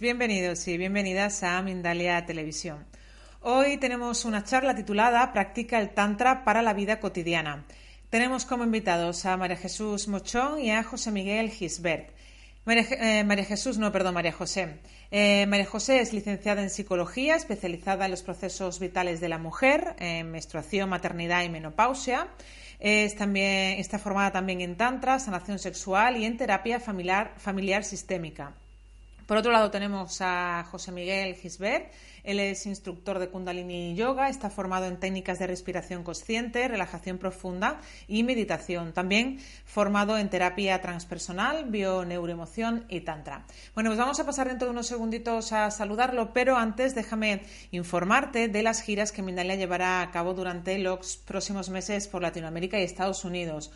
Bienvenidos y bienvenidas a Mindalia Televisión. Hoy tenemos una charla titulada Practica el Tantra para la vida cotidiana. Tenemos como invitados a María Jesús Mochón y a José Miguel Gisbert. María, eh, Jesús, no, perdón, María José. Eh, María José es licenciada en psicología, especializada en los procesos vitales de la mujer, en menstruación, maternidad y menopausia. Es también, está formada también en Tantra, sanación sexual y en terapia familiar, familiar sistémica. Por otro lado tenemos a José Miguel Gisbert. Él es instructor de Kundalini Yoga, está formado en técnicas de respiración consciente, relajación profunda y meditación. También formado en terapia transpersonal, bioneuroemoción y tantra. Bueno, pues vamos a pasar dentro de unos segunditos a saludarlo, pero antes déjame informarte de las giras que Mindalia llevará a cabo durante los próximos meses por Latinoamérica y Estados Unidos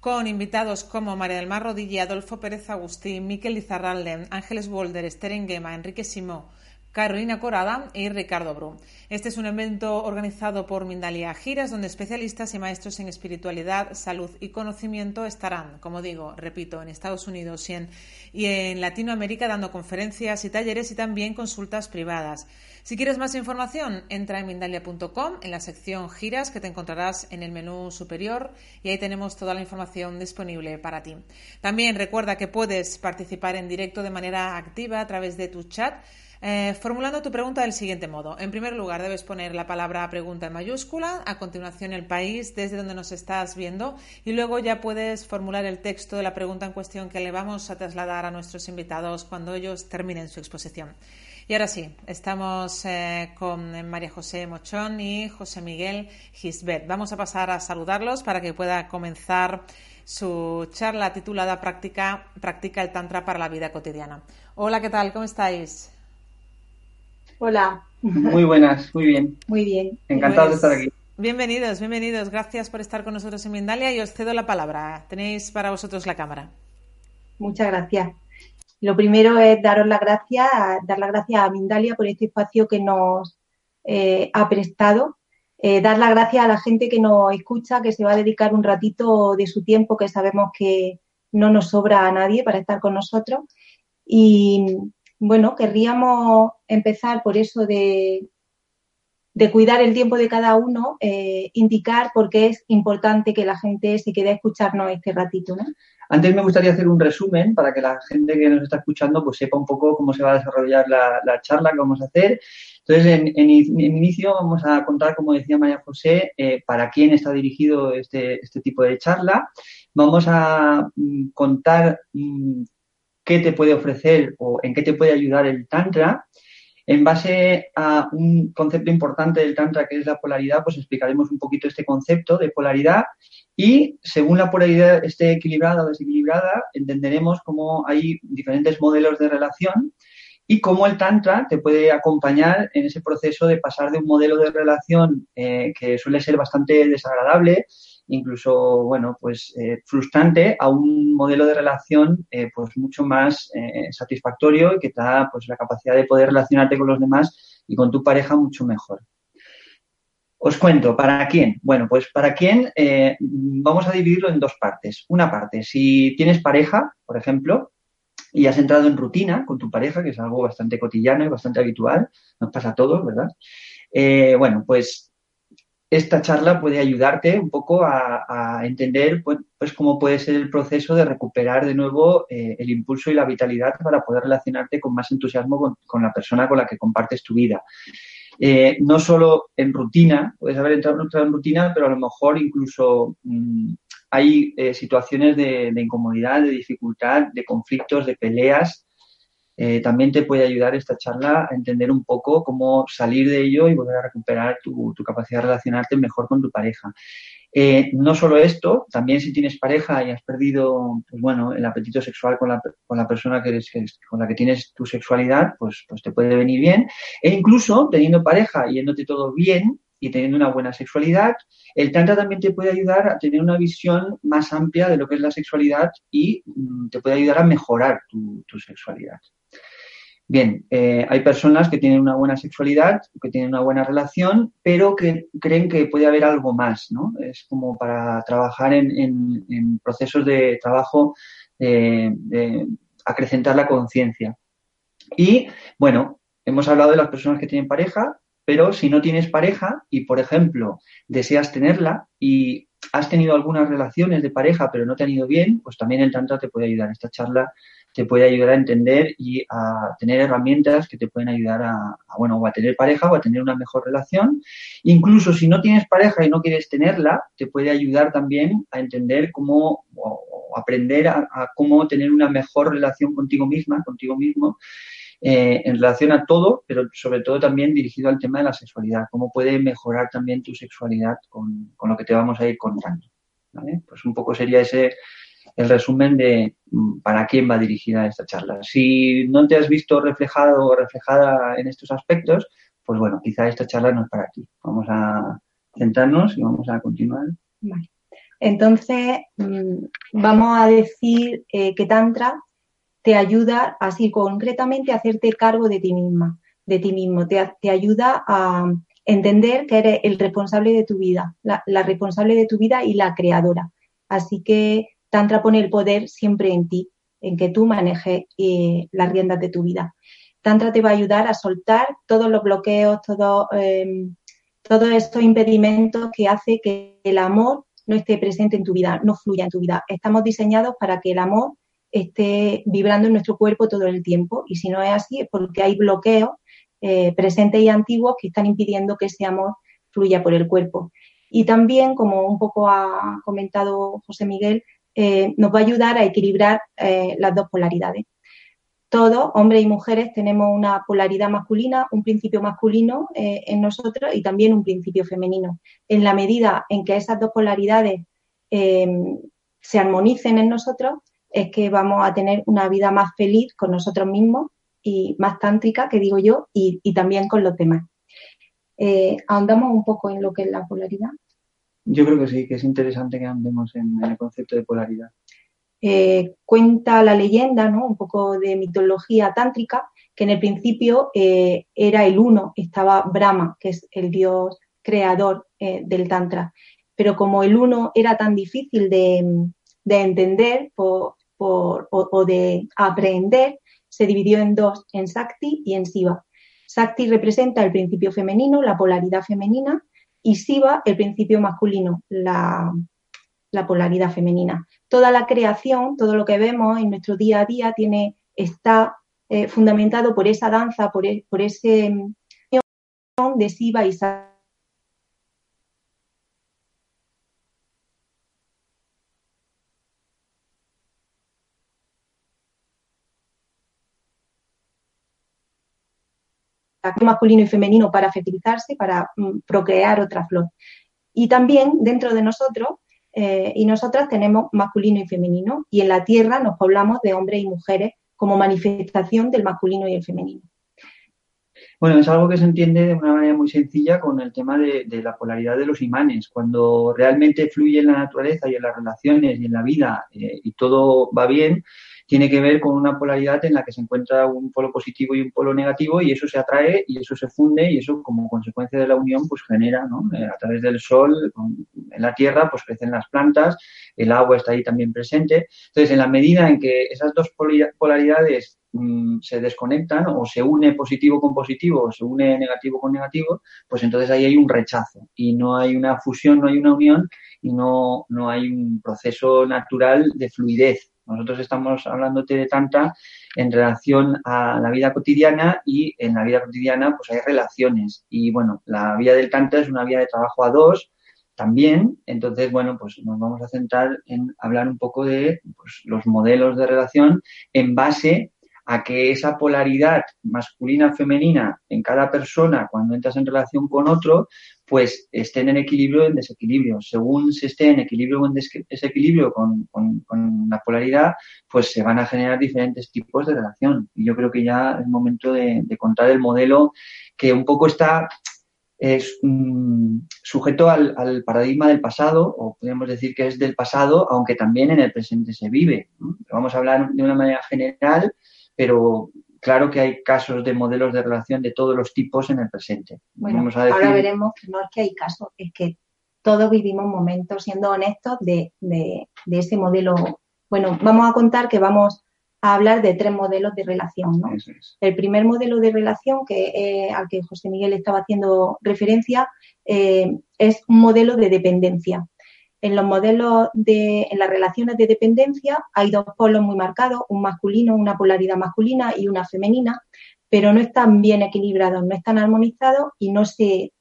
con invitados como María del Mar Rodilla, Adolfo Pérez Agustín, Miquel Izarralde, Ángeles Bolder, Esther Enguema, Enrique Simó, Carolina Corada y Ricardo Bru. Este es un evento organizado por Mindalia Giras, donde especialistas y maestros en espiritualidad, salud y conocimiento estarán, como digo, repito, en Estados Unidos y en, y en Latinoamérica dando conferencias y talleres y también consultas privadas. Si quieres más información, entra en Mindalia.com en la sección Giras que te encontrarás en el menú superior y ahí tenemos toda la información disponible para ti. También recuerda que puedes participar en directo de manera activa a través de tu chat eh, formulando tu pregunta del siguiente modo. En primer lugar, debes poner la palabra pregunta en mayúscula, a continuación el país desde donde nos estás viendo y luego ya puedes formular el texto de la pregunta en cuestión que le vamos a trasladar a nuestros invitados cuando ellos terminen su exposición. Y ahora sí, estamos eh, con María José Mochón y José Miguel Gisbert. Vamos a pasar a saludarlos para que pueda comenzar su charla titulada Práctica, Practica el Tantra para la vida cotidiana. Hola, ¿qué tal? ¿Cómo estáis? Hola. Muy buenas, muy bien. Muy bien. Encantado de estar aquí. Bienvenidos, bienvenidos. Gracias por estar con nosotros en Mindalia y os cedo la palabra. Tenéis para vosotros la cámara. Muchas gracias. Lo primero es daros las gracias, dar las gracias a Mindalia por este espacio que nos eh, ha prestado. Eh, dar las gracias a la gente que nos escucha, que se va a dedicar un ratito de su tiempo, que sabemos que no nos sobra a nadie para estar con nosotros. Y, bueno, querríamos empezar por eso de, de cuidar el tiempo de cada uno, eh, indicar por qué es importante que la gente se quede a escucharnos este ratito, ¿no? Antes me gustaría hacer un resumen para que la gente que nos está escuchando pues sepa un poco cómo se va a desarrollar la, charla que vamos a hacer. Entonces, en, inicio vamos a contar, como decía María José, eh, para quién está dirigido este, este tipo de charla. Vamos a mm, contar mm, qué te puede ofrecer o en qué te puede ayudar el Tantra. En base a un concepto importante del Tantra que es la polaridad, pues explicaremos un poquito este concepto de polaridad y según la polaridad esté equilibrada o desequilibrada, entenderemos cómo hay diferentes modelos de relación y cómo el Tantra te puede acompañar en ese proceso de pasar de un modelo de relación eh, que suele ser bastante desagradable incluso, bueno, pues eh, frustrante a un modelo de relación eh, pues mucho más eh, satisfactorio y que te da pues la capacidad de poder relacionarte con los demás y con tu pareja mucho mejor. Os cuento, ¿para quién? Bueno, pues para quién vamos a dividirlo en dos partes. Una parte, si tienes pareja, por ejemplo, y has entrado en rutina con tu pareja, que es algo bastante cotidiano y bastante habitual, nos pasa a todos, ¿verdad? bueno, pues esta charla puede ayudarte un poco a, entender pues, pues, cómo puede ser el proceso de recuperar de nuevo eh, el impulso y la vitalidad para poder relacionarte con más entusiasmo con, la persona con la que compartes tu vida. Eh, no solo en rutina, puedes haber entrado en rutina, pero a lo mejor incluso mm, hay eh, situaciones de, incomodidad, de dificultad, de conflictos, de peleas. Eh, también te puede ayudar esta charla a entender un poco cómo salir de ello y volver a recuperar tu, capacidad de relacionarte mejor con tu pareja. Eh, no solo esto, también si tienes pareja y has perdido, pues bueno, el apetito sexual con la, persona con la que tienes tu sexualidad, pues, pues te puede venir bien. E incluso teniendo pareja y yéndote todo bien y teniendo una buena sexualidad, el tantra también te puede ayudar a tener una visión más amplia de lo que es la sexualidad y mm, te puede ayudar a mejorar tu sexualidad. Bien, eh, hay personas que tienen una buena sexualidad, que tienen una buena relación, pero que creen que puede haber algo más, ¿no? Es como para trabajar en, procesos de trabajo, de acrecentar la conciencia. Y, bueno, hemos hablado de las personas que tienen pareja, pero si no tienes pareja y, por ejemplo, deseas tenerla y has tenido algunas relaciones de pareja, pero no te han ido bien, pues también el Tantra te puede ayudar. Esta charla te puede ayudar a entender y a tener herramientas que te pueden ayudar a, bueno, o a tener pareja o a tener una mejor relación. Incluso si no tienes pareja y no quieres tenerla, te puede ayudar también a entender cómo o, aprender a, cómo tener una mejor relación contigo misma, contigo mismo, eh, en relación a todo, pero sobre todo también dirigido al tema de la sexualidad, cómo puede mejorar también tu sexualidad con, con lo que te vamos a ir contando. ¿vale? Pues un poco sería ese el resumen de mm, para quién va dirigida esta charla. Si no te has visto reflejado o reflejada en estos aspectos, pues bueno, quizá esta charla no es para ti. Vamos a centrarnos y vamos a continuar. Entonces, mm, vamos a decir eh, que Tantra te ayuda así concretamente a hacerte cargo de ti misma, de ti mismo. Te, ayuda a entender que eres el responsable de tu vida, la responsable de tu vida y la creadora. Así que Tantra pone el poder siempre en ti, en que tú manejes eh, las riendas de tu vida. Tantra te va a ayudar a soltar todos los bloqueos, em, todos estos impedimentos que hace que el amor no esté presente en tu vida, no fluya en tu vida. Estamos diseñados para que el amor esté vibrando en nuestro cuerpo todo el tiempo y si no es así es porque hay bloqueos eh, presentes y antiguos que están impidiendo que ese amor fluya por el cuerpo. Y también, como un poco ha comentado José Miguel, eh, nos va a ayudar a equilibrar eh, las dos polaridades. Todos, hombres y mujeres, tenemos una polaridad masculina, un principio masculino eh, en nosotros y también un principio femenino. En la medida en que esas dos polaridades se armonicen en nosotros, es que vamos a tener una vida más feliz con nosotros mismos y más tántrica, que digo yo, y, y también con los demás. ahondamos un poco en lo que es la polaridad. Yo creo que sí, que es interesante que andemos en, el concepto de polaridad. Eh, cuenta la leyenda, ¿no? un poco de mitología tántrica, que en el principio eh, era el uno, estaba Brahma, que es el dios creador eh, del Tantra. Pero como el uno era tan difícil de, entender o, de aprender, se dividió en dos, en Sakti y en Siva. Sakti representa el principio femenino, la polaridad femenina, y Siva el principio masculino, la, polaridad femenina. Toda la creación, todo lo que vemos en nuestro día a día tiene, está eh, fundamentado por esa danza, por, e, por ese de Siva y masculino y femenino para fertilizarse, para mm, procrear otra flor. Y también dentro de nosotros eh, y nosotras tenemos masculino y femenino y en la tierra nos poblamos de hombres y mujeres como manifestación del masculino y el femenino. Bueno, es algo que se entiende de una manera muy sencilla con el tema de, la polaridad de los imanes. Cuando realmente fluye en la naturaleza y en las relaciones y en la vida eh, y todo va bien, tiene que ver con una polaridad en la que se encuentra un polo positivo y un polo negativo y eso se atrae y eso se funde y eso como consecuencia de la unión pues genera, ¿no? Eh, a través del sol, en la tierra pues crecen las plantas, el agua está ahí también presente. Entonces, en la medida en que esas dos polaridades mm, se desconectan o se une positivo con positivo o se une negativo con negativo, pues entonces ahí hay un rechazo y no hay una fusión, no hay una unión y no, no hay un proceso natural de fluidez nosotros estamos hablándote de Tantra en relación a la vida cotidiana y en la vida cotidiana pues hay relaciones. Y bueno, la vía del Tantra es una vía de trabajo a dos también. Entonces, bueno, pues nos vamos a centrar en hablar un poco de pues, los modelos de relación en base a que esa polaridad masculina-femenina en cada persona cuando entras en relación con otro, pues estén en equilibrio o en desequilibrio. Según se esté en equilibrio o en desequilibrio con, la polaridad, pues se van a generar diferentes tipos de relación. Y yo creo que ya es momento de, contar el modelo que un poco está es mm, sujeto al, paradigma del pasado, o podemos decir que es del pasado, aunque también en el presente se vive. Vamos a hablar de una manera general pero claro que hay casos de modelos de relación de todos los tipos en el presente. Bueno, ahora veremos que no es que hay casos, es que todos vivimos momentos, siendo honestos, de, ese modelo. Bueno, vamos a contar que vamos a hablar de tres modelos de relación. ¿no? El primer modelo de relación que, eh, al que José Miguel estaba haciendo referencia eh, es un modelo de dependencia en los modelos de, en las relaciones de dependencia hay dos polos muy marcados, un masculino, una polaridad masculina y una femenina, pero no están bien equilibrados, no están armonizados y no se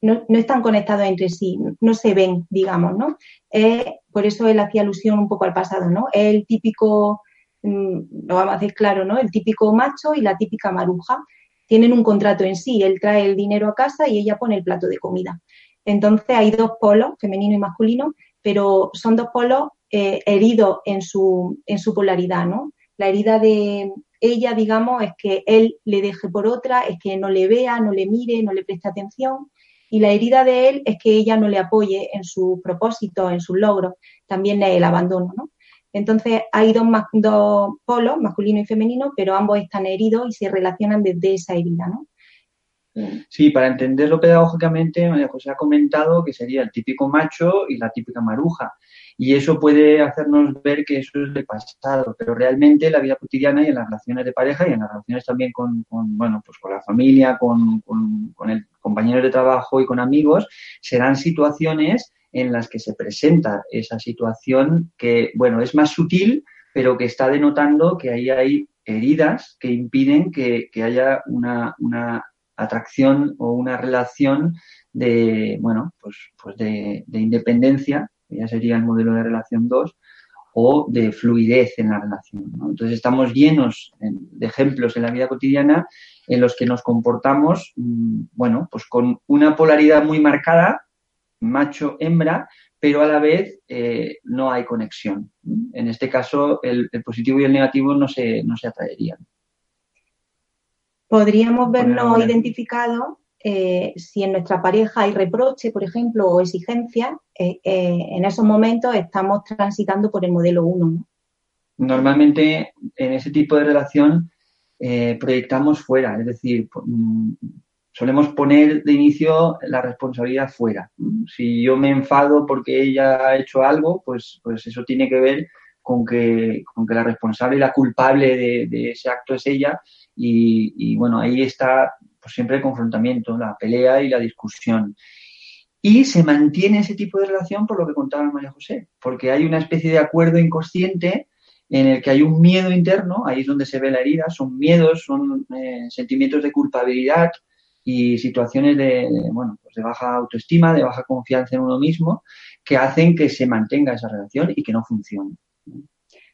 no, están conectados entre sí, no se ven, digamos, ¿no? por eso él hacía alusión un poco al pasado, ¿no? El típico, mm, lo vamos a decir claro, ¿no? El típico macho y la típica maruja tienen un contrato en sí, él trae el dinero a casa y ella pone el plato de comida. Entonces hay dos polos, femenino y masculino, pero son dos polos eh, heridos en su, en su polaridad, ¿no? La herida de ella, digamos, es que él le deje por otra, es que no le vea, no le mire, no le preste atención. Y la herida de él es que ella no le apoye en su propósito, en sus logros. También el abandono, ¿no? Entonces hay dos, dos polos, masculino y femenino, pero ambos están heridos y se relacionan desde esa herida, ¿no? Sí, para entenderlo pedagógicamente, María José ha comentado que sería el típico macho y la típica maruja. Y eso puede hacernos ver que eso es del pasado, pero realmente en la vida cotidiana y en las relaciones de pareja y en las relaciones también con, bueno, pues con la familia, con, el compañero de trabajo y con amigos, serán situaciones en las que se presenta esa situación que, bueno, es más sutil, pero que está denotando que ahí hay heridas que impiden que, haya una atracción o una relación de, bueno, pues, pues de, independencia, que ya sería el modelo de relación 2, o de fluidez en la relación. Entonces estamos llenos de ejemplos en la vida cotidiana en los que nos comportamos, mm, bueno, pues con una polaridad muy marcada, macho-hembra, pero a la vez eh, no hay conexión. En este caso, el, el, positivo y el negativo no se, no se atraerían podríamos vernos identificados eh, si en nuestra pareja hay reproche, por ejemplo, o exigencia, eh, eh, en esos momentos estamos transitando por el modelo 1. Normalmente en ese tipo de relación proyectamos fuera, es decir, mm, solemos poner de inicio la responsabilidad fuera. Si yo me enfado porque ella ha hecho algo, pues, pues eso tiene que ver con que, con que la responsable y la culpable de ese acto es ella y, bueno, ahí está pues, siempre el confrontamiento, la pelea y la discusión. Y se mantiene ese tipo de relación por lo que contaba María José, porque hay una especie de acuerdo inconsciente en el que hay un miedo interno, ahí es donde se ve la herida, son miedos, son eh, sentimientos de culpabilidad y situaciones de, bueno, pues de baja autoestima, de baja confianza en uno mismo, que hacen que se mantenga esa relación y que no funcione.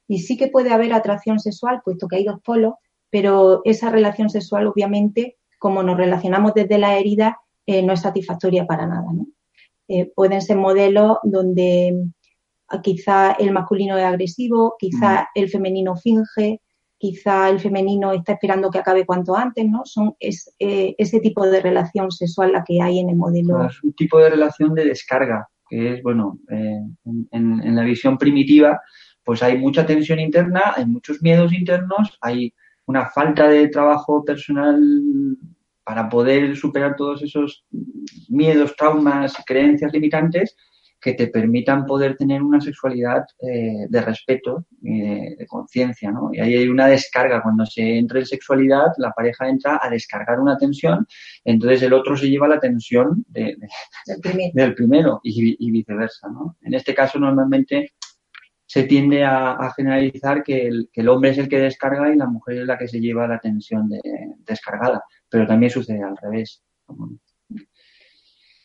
Y sí que puede haber atracción sexual, puesto que hay dos polos, pero esa relación sexual, obviamente, como nos relacionamos desde la herida, eh, no es satisfactoria para nada. Eh, pueden ser modelos donde ah, quizá el masculino es agresivo, quizá el femenino finge, quizá el femenino está esperando que acabe cuanto antes, ¿no? Son es, eh, ese tipo de relación sexual la que hay en el modelo. Es un tipo de relación de descarga, que es, bueno, en, en, la visión primitiva, pues hay mucha tensión interna, hay muchos miedos internos, hay una falta de trabajo personal para poder superar todos esos miedos, traumas, creencias limitantes que te permitan poder tener una sexualidad eh, de respeto y de, conciencia, ¿no? Y ahí hay una descarga. Cuando se entra en sexualidad, la pareja entra a descargar una tensión, entonces el otro se lleva la tensión del primero y, y, viceversa, ¿no? En este caso, normalmente se tiende a, generalizar que el, hombre es el que descarga y la mujer es la que se lleva la tensión de, descargada, pero también sucede al revés.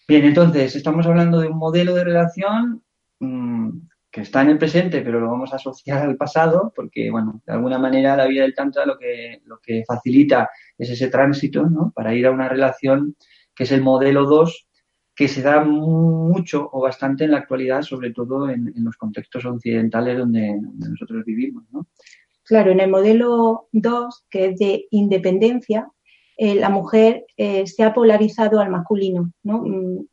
Bien, entonces, estamos hablando de un modelo de relación mm, que está en el presente, pero lo vamos a asociar al pasado, porque, bueno, de alguna manera la vida del Tantra lo que, lo que facilita es ese tránsito, ¿no? Para ir a una relación que es el modelo 2, que se da mucho o bastante en la actualidad, sobre todo en, los contextos occidentales donde, nosotros vivimos, ¿no? Claro, en el modelo 2, que es de independencia, eh, la mujer eh, se ha polarizado al masculino, ¿no? Mm,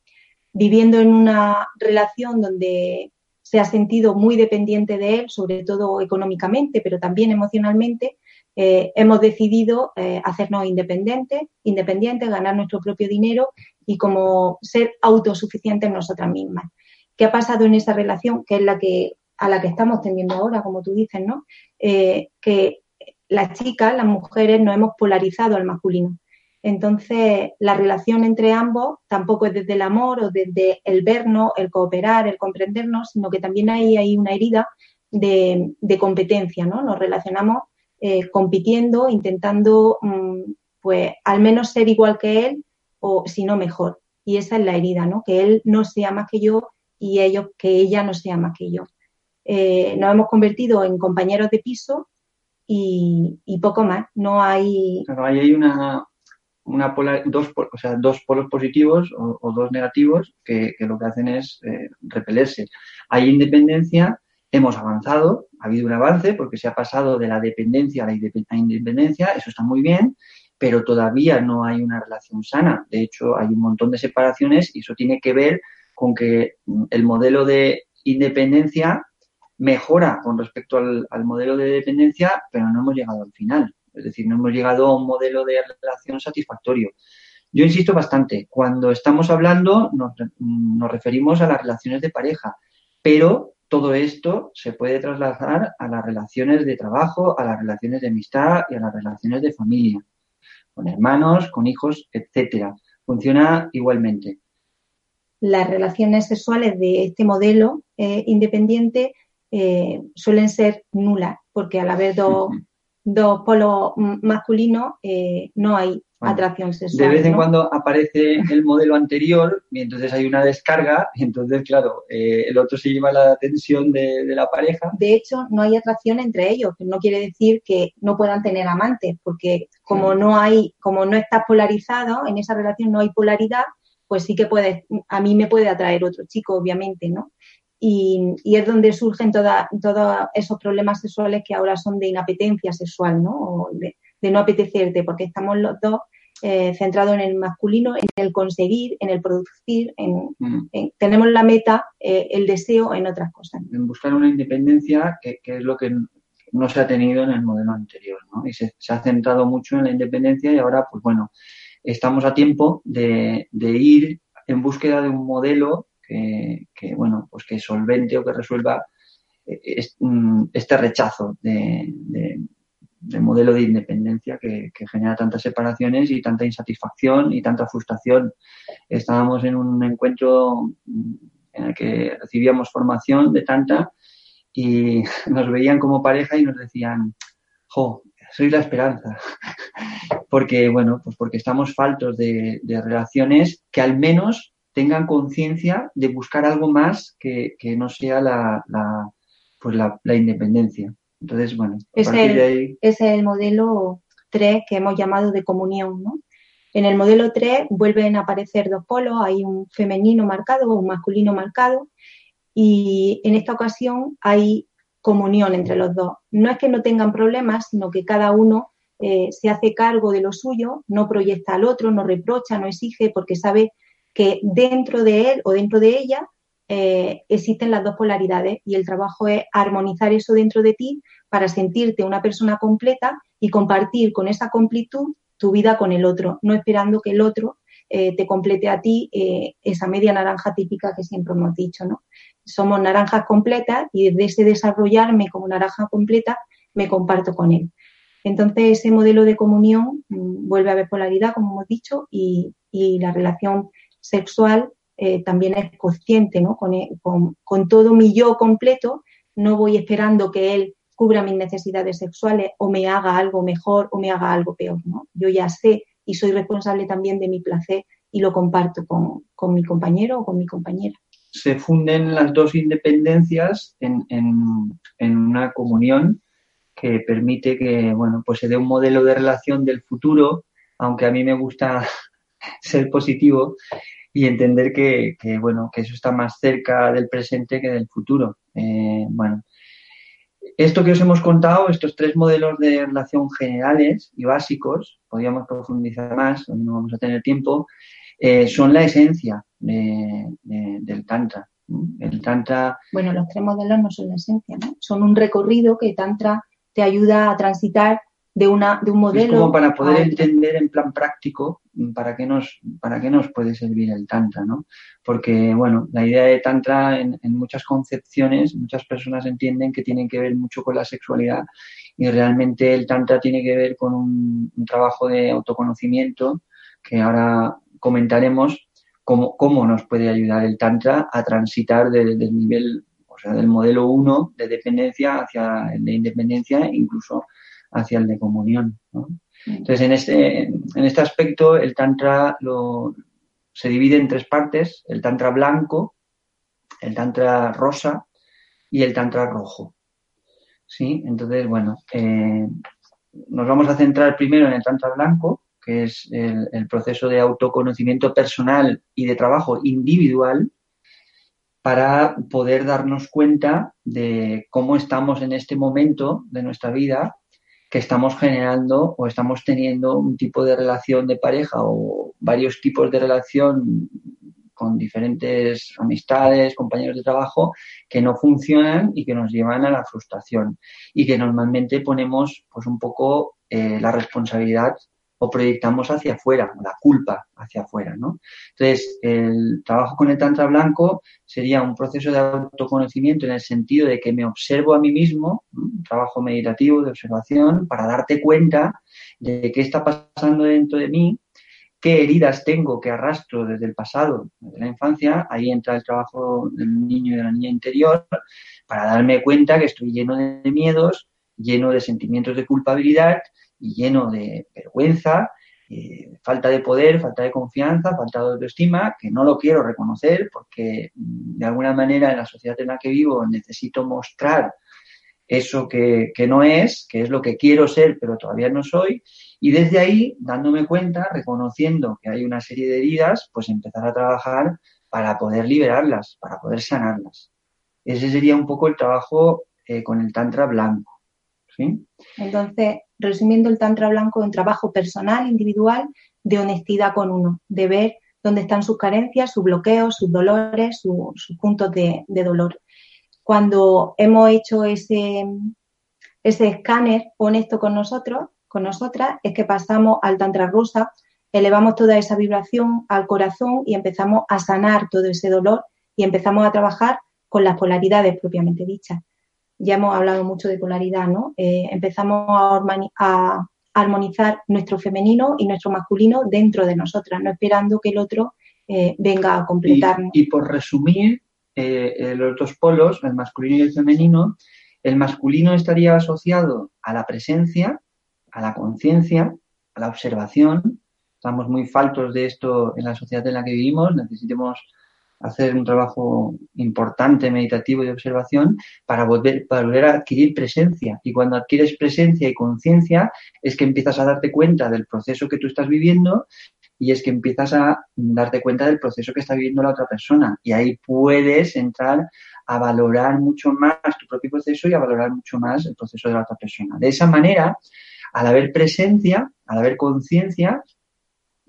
viviendo en una relación donde se ha sentido muy dependiente de él, sobre todo económicamente, pero también emocionalmente, eh, hemos decidido eh, hacernos independientes, independientes, ganar nuestro propio dinero y como ser autosuficientes nosotras mismas. ¿Qué ha pasado en esa relación? Que es la que a la que estamos tendiendo ahora, como tú dices, ¿no? Eh, que las chicas, las mujeres, nos hemos polarizado al masculino. Entonces, la relación entre ambos tampoco es desde el amor o desde el vernos, el cooperar, el comprendernos, sino que también hay, hay una herida de, competencia, ¿no? Nos relacionamos eh, compitiendo, intentando, mm, pues, al menos ser igual que él o, si no, mejor. Y esa es la herida, ¿no? Que él no sea más que yo y ellos, que ella no sea más que yo. Eh, nos hemos convertido en compañeros de piso y, poco más. No hay. hay una, una dos, o sea, dos polos positivos o, dos negativos que, lo que hacen es eh, repelerse. Hay independencia, hemos avanzado, ha habido un avance porque se ha pasado de la dependencia a la independencia, eso está muy bien, pero todavía no hay una relación sana. De hecho, hay un montón de separaciones y eso tiene que ver con que mm, el modelo de independencia mejora con respecto al, al modelo de dependencia, pero no hemos llegado al final. Es decir, no hemos llegado a un modelo de relación satisfactorio. Yo insisto bastante, cuando estamos hablando nos, referimos a las relaciones de pareja, pero todo esto se puede trasladar a las relaciones de trabajo, a las relaciones de amistad y a las relaciones de familia, con hermanos, con hijos, etcétera. Funciona igualmente. Las relaciones sexuales de este modelo eh, independiente eh, suelen ser nulas, porque al haber dos, dos polos masculinos eh, no hay atracción sexual. De vez en cuando aparece el modelo anterior y entonces hay una descarga y entonces, claro, eh, el otro se lleva la atención de, la pareja. De hecho, no hay atracción entre ellos, que no quiere decir que no puedan tener amantes, porque como no hay, como no estás polarizado, en esa relación no hay polaridad, pues sí que puedes, a mí me puede atraer otro chico, obviamente, ¿no? y, es donde surgen todos esos problemas sexuales que ahora son de inapetencia sexual, ¿no? O de, no apetecerte, porque estamos los dos eh, centrados en el masculino, en el conseguir, en el producir, en, mm. tenemos la meta, eh, el deseo en otras cosas. En buscar una independencia que, es lo que no se ha tenido en el modelo anterior, ¿no? Y se, ha centrado mucho en la independencia y ahora, pues bueno, estamos a tiempo de, de ir en búsqueda de un modelo que, bueno, pues que solvente o que resuelva eh, mm, este rechazo de, del modelo de independencia que, genera tantas separaciones y tanta insatisfacción y tanta frustración. Estábamos en un encuentro mm, en el que recibíamos formación de tanta y nos veían como pareja y nos decían, jo, soy la esperanza. porque, bueno, pues porque estamos faltos de, de relaciones que al menos tengan conciencia de buscar algo más que, no sea la, pues la, independencia. Entonces, bueno, a es el, de ahí... es el modelo 3 que hemos llamado de comunión, ¿no? En el modelo 3 vuelven a aparecer dos polos, hay un femenino marcado, un masculino marcado, y en esta ocasión hay comunión entre los dos. No es que no tengan problemas, sino que cada uno eh, se hace cargo de lo suyo, no proyecta al otro, no reprocha, no exige, porque sabe que dentro de él o dentro de ella eh, existen las dos polaridades y el trabajo es armonizar eso dentro de ti para sentirte una persona completa y compartir con esa completud tu vida con el otro, no esperando que el otro eh, te complete a ti eh, esa media naranja típica que siempre hemos dicho, ¿no? Somos naranjas completas y desde ese desarrollarme como naranja completa me comparto con él. Entonces ese modelo de comunión mm, vuelve a haber polaridad, como hemos dicho, y, y la relación sexual eh, también es consciente, ¿no? E, con, todo mi yo completo, no voy esperando que él cubra mis necesidades sexuales o me haga algo mejor o me haga algo peor, ¿no? Yo ya sé y soy responsable también de mi placer y lo comparto con, con mi compañero o con mi compañera. Se funden las dos independencias en, en, en una comunión que permite que, bueno, pues se dé un modelo de relación del futuro, aunque a mí me gusta ser positivo y entender que, que, bueno, que eso está más cerca del presente que del futuro. Eh, bueno, esto que os hemos contado, estos tres modelos de relación generales y básicos, podríamos profundizar más, no vamos a tener tiempo, eh, son la esencia de, de, del Tantra. El Tantra. Bueno, los tres modelos no son la esencia, ¿no? Son un recorrido que Tantra te ayuda a transitar de, una, de un modelo. Es como para poder entender en plan práctico para qué nos, para qué nos puede servir el Tantra, ¿no? Porque, bueno, la idea de Tantra en, en, muchas concepciones, muchas personas entienden que tienen que ver mucho con la sexualidad y realmente el Tantra tiene que ver con un, un trabajo de autoconocimiento que ahora comentaremos cómo, cómo nos puede ayudar el Tantra a transitar del, del nivel o sea, del modelo 1 de dependencia hacia el de independencia, incluso hacia el de comunión. ¿no? Entonces, en este, en este aspecto, el Tantra lo, se divide en tres partes, el Tantra blanco, el Tantra rosa y el Tantra rojo. ¿Sí? Entonces, bueno, eh, nos vamos a centrar primero en el Tantra blanco, que es el, el proceso de autoconocimiento personal y de trabajo individual, para poder darnos cuenta de cómo estamos en este momento de nuestra vida, estamos generando o estamos teniendo un tipo de relación de pareja o varios tipos de relación con diferentes amistades, compañeros de trabajo, que no funcionan y que nos llevan a la frustración. Y que normalmente ponemos pues un poco eh, la responsabilidad o proyectamos hacia afuera, la culpa hacia afuera, ¿no? Entonces, el trabajo con el Tantra blanco sería un proceso de autoconocimiento en el sentido de que me observo a mí mismo, un trabajo meditativo de observación, para darte cuenta de qué está pasando dentro de mí, qué heridas tengo que arrastro desde el pasado, desde la infancia, ahí entra el trabajo del niño y de la niña interior, para darme cuenta que estoy lleno de miedos, lleno de sentimientos de culpabilidad, y lleno de vergüenza, eh, falta de poder, falta de confianza, falta de autoestima, que no lo quiero reconocer porque mm, de alguna manera en la sociedad en la que vivo necesito mostrar eso que, que, no es, que es lo que quiero ser, pero todavía no soy, y desde ahí, dándome cuenta, reconociendo que hay una serie de heridas, pues empezar a trabajar para poder liberarlas, para poder sanarlas. Ese sería un poco el trabajo eh, con el Tantra blanco. ¿sí? Entonces, resumiendo el Tantra blanco, un trabajo personal, individual, de honestidad con uno, de ver dónde están sus carencias, sus bloqueos, sus dolores, su, sus puntos de, dolor. Cuando hemos hecho ese, ese escáner honesto con nosotros, con nosotras, es que pasamos al Tantra rosa, elevamos toda esa vibración al corazón y empezamos a sanar todo ese dolor y empezamos a trabajar con las polaridades propiamente dichas ya hemos hablado mucho de polaridad, ¿no? Eh, empezamos a, a, armonizar nuestro femenino y nuestro masculino dentro de nosotras, no esperando que el otro eh, venga a completarnos. Y, y por resumir, eh, los dos polos, el masculino y el femenino, el masculino estaría asociado a la presencia, a la conciencia, a la observación. Estamos muy faltos de esto en la sociedad en la que vivimos, necesitamos hacer un trabajo importante, meditativo de observación para volver, para volver a adquirir presencia. Y cuando adquieres presencia y conciencia es que empiezas a darte cuenta del proceso que tú estás viviendo y es que empiezas a darte cuenta del proceso que está viviendo la otra persona. Y ahí puedes entrar a valorar mucho más tu propio proceso y a valorar mucho más el proceso de la otra persona. De esa manera, al haber presencia, al haber conciencia,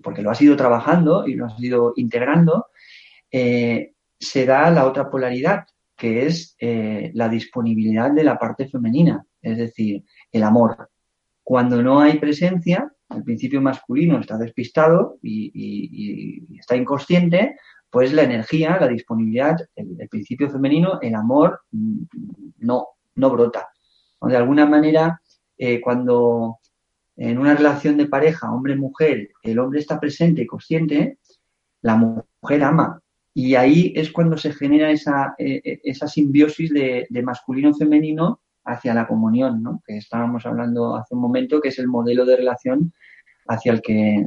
porque lo has ido trabajando y lo has ido integrando, eh, se da la otra polaridad, que es eh, la disponibilidad de la parte femenina, es decir, el amor. Cuando no hay presencia, el principio masculino está despistado y, está inconsciente, pues la energía, la disponibilidad, el, principio femenino, el amor, no, no brota. De alguna manera, eh, cuando en una relación de pareja, hombre-mujer, el hombre está presente y consciente, la mujer ama, Y ahí es cuando se genera esa, eh, eh, esa simbiosis de, masculino-femenino hacia la comunión, ¿no? que estábamos hablando hace un momento, que es el modelo de relación hacia el que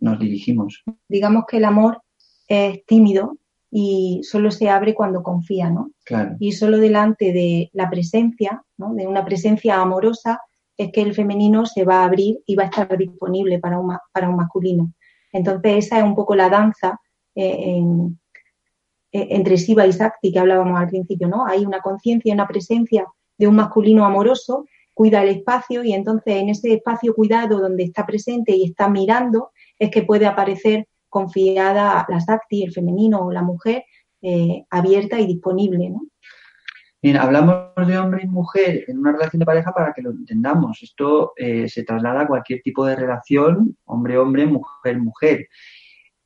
nos dirigimos. Digamos que el amor es tímido y solo se abre cuando confía, ¿no? Claro. Y solo delante de la presencia, ¿no? de una presencia amorosa, es que el femenino se va a abrir y va a estar disponible para un, para un masculino. Entonces, esa es un poco la danza eh, entre Siva y Sakti que hablábamos al principio, ¿no? Hay una conciencia, una presencia de un masculino amoroso, cuida el espacio y entonces en ese espacio cuidado donde está presente y está mirando es que puede aparecer confiada la Sakti, el femenino o la mujer, eh, abierta y disponible, ¿no? Bien, hablamos de hombre y mujer en una relación de pareja para que lo entendamos. Esto eh, se traslada a cualquier tipo de relación, hombre-hombre, mujer-mujer.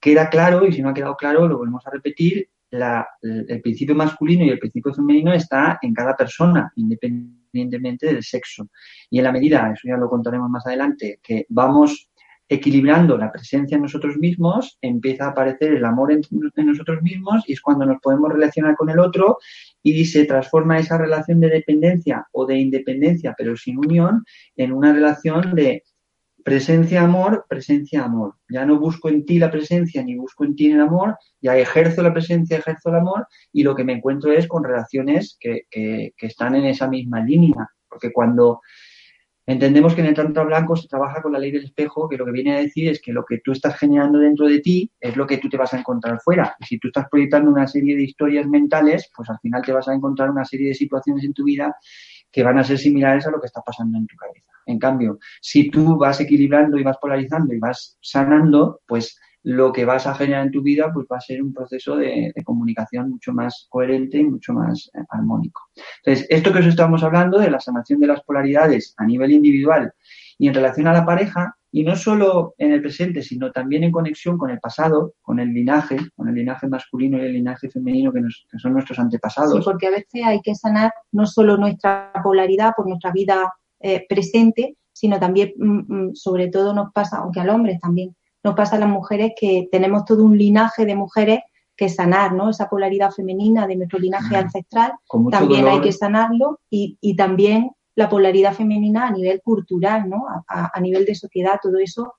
Queda claro, y si no ha quedado claro, lo volvemos a repetir, el principio masculino y el principio femenino está en cada persona, independientemente del sexo. Y en la medida, eso ya lo contaremos más adelante, que vamos equilibrando la presencia en nosotros mismos, empieza a aparecer el amor en, nosotros mismos y es cuando nos podemos relacionar con el otro y se transforma esa relación de dependencia o de independencia, pero sin unión, en una relación de presencia-amor, presencia-amor. Ya no busco en ti la presencia ni busco en ti el amor, ya ejerzo la presencia, ejerzo el amor y lo que me encuentro es con relaciones que, que, que están en esa misma línea. Porque cuando Entendemos que en el Tantra Blanco se trabaja con la ley del espejo, que lo que viene a decir es que lo que tú estás generando dentro de ti es lo que tú te vas a encontrar fuera. Y si tú estás proyectando una serie de historias mentales, pues al final te vas a encontrar una serie de situaciones en tu vida que van a ser similares a lo que está pasando en tu cabeza. En cambio, si tú vas equilibrando y vas polarizando y vas sanando, pues lo que vas a generar en tu vida pues va a ser un proceso de, comunicación mucho más coherente y mucho más eh, armónico. Entonces, esto que os estamos hablando de la sanación de las polaridades a nivel individual y en relación a la pareja, y no solo en el presente, sino también en conexión con el pasado, con el linaje, con el linaje masculino y el linaje femenino que, son nuestros antepasados. Sí, porque a veces hay que sanar no solo nuestra polaridad por nuestra vida eh, presente, sino también, mm, mm, sobre todo nos pasa, aunque al hombre también, nos pasa a las mujeres que tenemos todo un linaje de mujeres que sanar, ¿no? Esa polaridad femenina de nuestro linaje ancestral, también hay que sanarlo y, y, también la polaridad femenina a nivel cultural, ¿no? A, a, nivel de sociedad, todo eso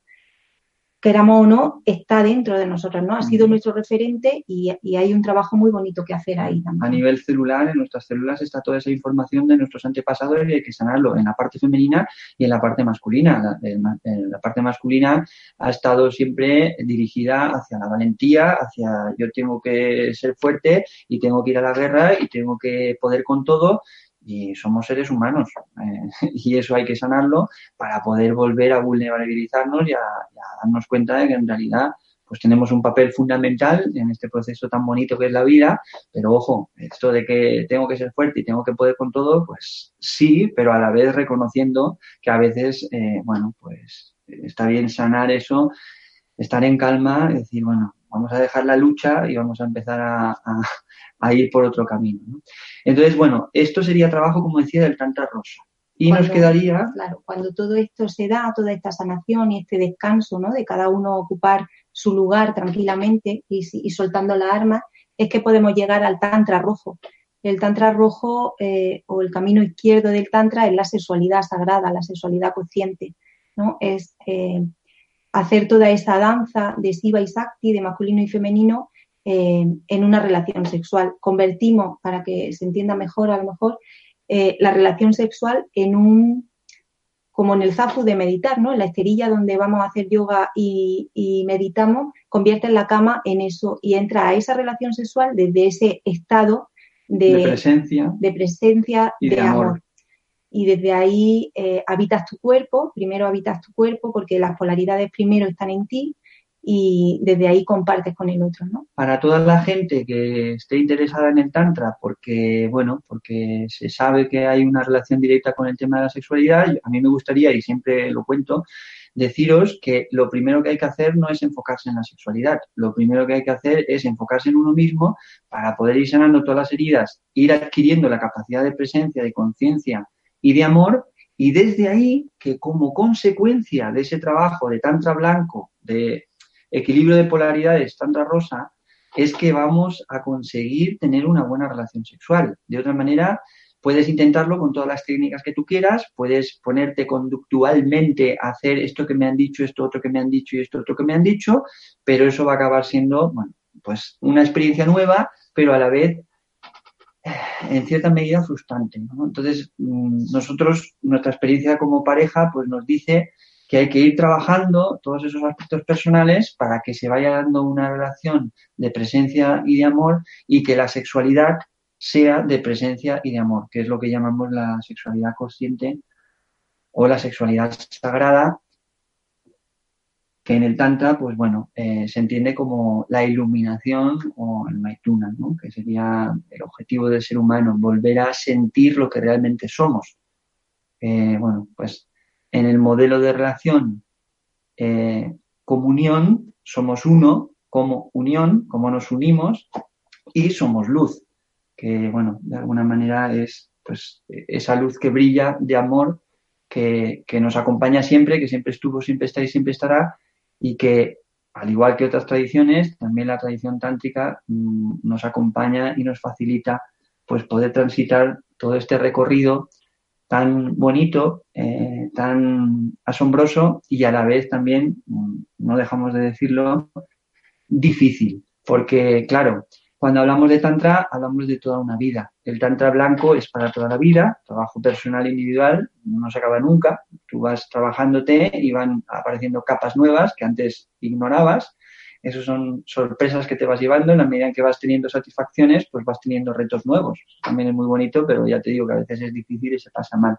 queramos o no, está dentro de nosotros, ¿no? Ha sido nuestro referente y, hay un trabajo muy bonito que hacer ahí también. A nivel celular, en nuestras células está toda esa información de nuestros antepasados y hay que sanarlo en la parte femenina y en la parte masculina. La, parte masculina ha estado siempre dirigida hacia la valentía, hacia yo tengo que ser fuerte y tengo que ir a la guerra y tengo que poder con todo y somos seres humanos eh, y eso hay que sanarlo para poder volver a vulnerabilizarnos y a, darnos cuenta de que en realidad pues tenemos un papel fundamental en este proceso tan bonito que es la vida, pero ojo, esto de que tengo que ser fuerte y tengo que poder con todo, pues sí, pero a la vez reconociendo que a veces, eh, bueno, pues está bien sanar eso, estar en calma, decir, bueno, vamos a dejar la lucha y vamos a empezar a, a ir por otro camino. ¿no? Entonces, bueno, esto sería trabajo, como decía, del Tantra Rosa. Y nos quedaría. Claro, cuando todo esto se da, toda esta sanación y este descanso, ¿no? De cada uno ocupar su lugar tranquilamente y, soltando la arma, es que podemos llegar al Tantra rojo. El Tantra rojo eh, o el camino izquierdo del Tantra es la sexualidad sagrada, la sexualidad consciente, ¿no? Es eh, hacer toda esa danza de Siva y Sakti, de masculino y femenino, eh, en una relación sexual. Convertimos, para que se entienda mejor, a lo mejor, eh, la relación sexual en un, como en el zafu de meditar, ¿no? En la esterilla donde vamos a hacer yoga y, meditamos, convierte la cama en eso y entra a esa relación sexual desde ese estado de, presencia, de, presencia, y de, amor. Y desde ahí eh, habitas tu cuerpo, primero habitas tu cuerpo porque las polaridades primero están en ti y desde ahí compartes con el otro, ¿no? Para toda la gente que esté interesada en el tantra, porque bueno, porque se sabe que hay una relación directa con el tema de la sexualidad, a mí me gustaría y siempre lo cuento deciros que lo primero que hay que hacer no es enfocarse en la sexualidad, lo primero que hay que hacer es enfocarse en uno mismo para poder ir sanando todas las heridas, ir adquiriendo la capacidad de presencia, de conciencia y de amor y desde ahí que como consecuencia de ese trabajo de tantra blanco, de equilibrio de polaridades, tanta rosa, es que vamos a conseguir tener una buena relación sexual. De otra manera, puedes intentarlo con todas las técnicas que tú quieras, puedes ponerte conductualmente a hacer esto que me han dicho, esto otro que me han dicho y esto otro que me han dicho, pero eso va a acabar siendo, bueno, pues una experiencia nueva, pero a la vez en cierta medida frustrante. Entonces, mm, nosotros, nuestra experiencia como pareja, pues nos dice que hay que ir trabajando todos esos aspectos personales para que se vaya dando una relación de presencia y de amor y que la sexualidad sea de presencia y de amor, que es lo que llamamos la sexualidad consciente o la sexualidad sagrada, que en el Tantra, pues bueno, eh, se entiende como la iluminación o el Maituna, ¿no? que sería el objetivo del ser humano, volver a sentir lo que realmente somos. Eh, bueno, pues en el modelo de relación eh, comunión, somos uno como unión, como nos unimos, y somos luz, que bueno, de alguna manera es pues esa luz que brilla de amor que, que nos acompaña siempre, que siempre estuvo, siempre está y siempre estará, y que al igual que otras tradiciones, también la tradición tántrica mm, nos acompaña y nos facilita pues poder transitar todo este recorrido tan bonito, eh, tan asombroso y a la vez también, mm, no dejamos de decirlo, difícil. Porque, claro, cuando hablamos de Tantra, hablamos de toda una vida. El Tantra blanco es para toda la vida, trabajo personal e individual, no se acaba nunca. Tú vas trabajándote y van apareciendo capas nuevas que antes ignorabas esas son sorpresas que te vas llevando. En la medida en que vas teniendo satisfacciones, pues vas teniendo retos nuevos. También es muy bonito, pero ya te digo que a veces es difícil y se pasa mal.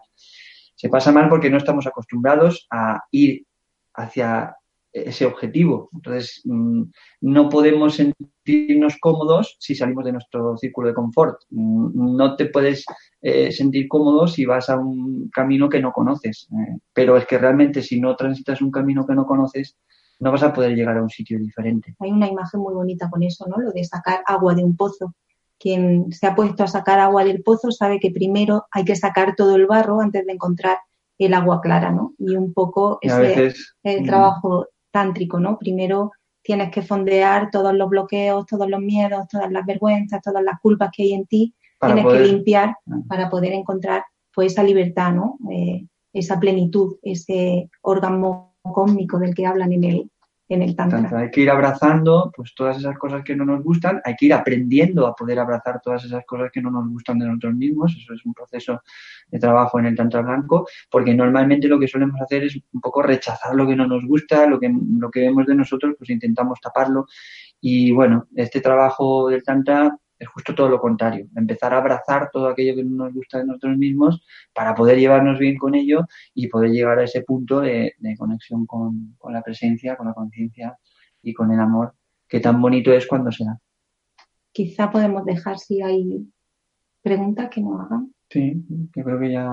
Se pasa mal porque no estamos acostumbrados a ir hacia ese objetivo. Entonces, mm, no podemos sentirnos cómodos si salimos de nuestro círculo de confort. Mm, no te puedes eh, sentir cómodo si vas a un camino que no conoces. Eh, pero es que realmente si no transitas un camino que no conoces, no vas a poder llegar a un sitio diferente. Hay una imagen muy bonita con eso, ¿no? Lo de sacar agua de un pozo. Quien se ha puesto a sacar agua del pozo sabe que primero hay que sacar todo el barro antes de encontrar el agua clara, ¿no? Y un poco ese el mm. trabajo tántrico, ¿no? Primero tienes que fondear todos los bloqueos, todos los miedos, todas las vergüenzas, todas las culpas que hay en ti, tienes que limpiar ah. para poder encontrar pues esa libertad, ¿no? Eh, esa plenitud, ese órgano cósmico del que hablan en el, en el tantra. Hay que ir abrazando pues todas esas cosas que no nos gustan, hay que ir aprendiendo a poder abrazar todas esas cosas que no nos gustan de nosotros mismos, eso es un proceso de trabajo en el tantra blanco, porque normalmente lo que solemos hacer es un poco rechazar lo que no nos gusta, lo que, lo que vemos de nosotros, pues intentamos taparlo y bueno, este trabajo del tantra es justo todo lo contrario, empezar a abrazar todo aquello que no nos gusta de nosotros mismos para poder llevarnos bien con ello y poder llegar a ese punto de, conexión con, la presencia, con la conciencia y con el amor, que tan bonito es cuando se da. Quizá podemos dejar si hay preguntas que nos hagan. Sí, que creo que ya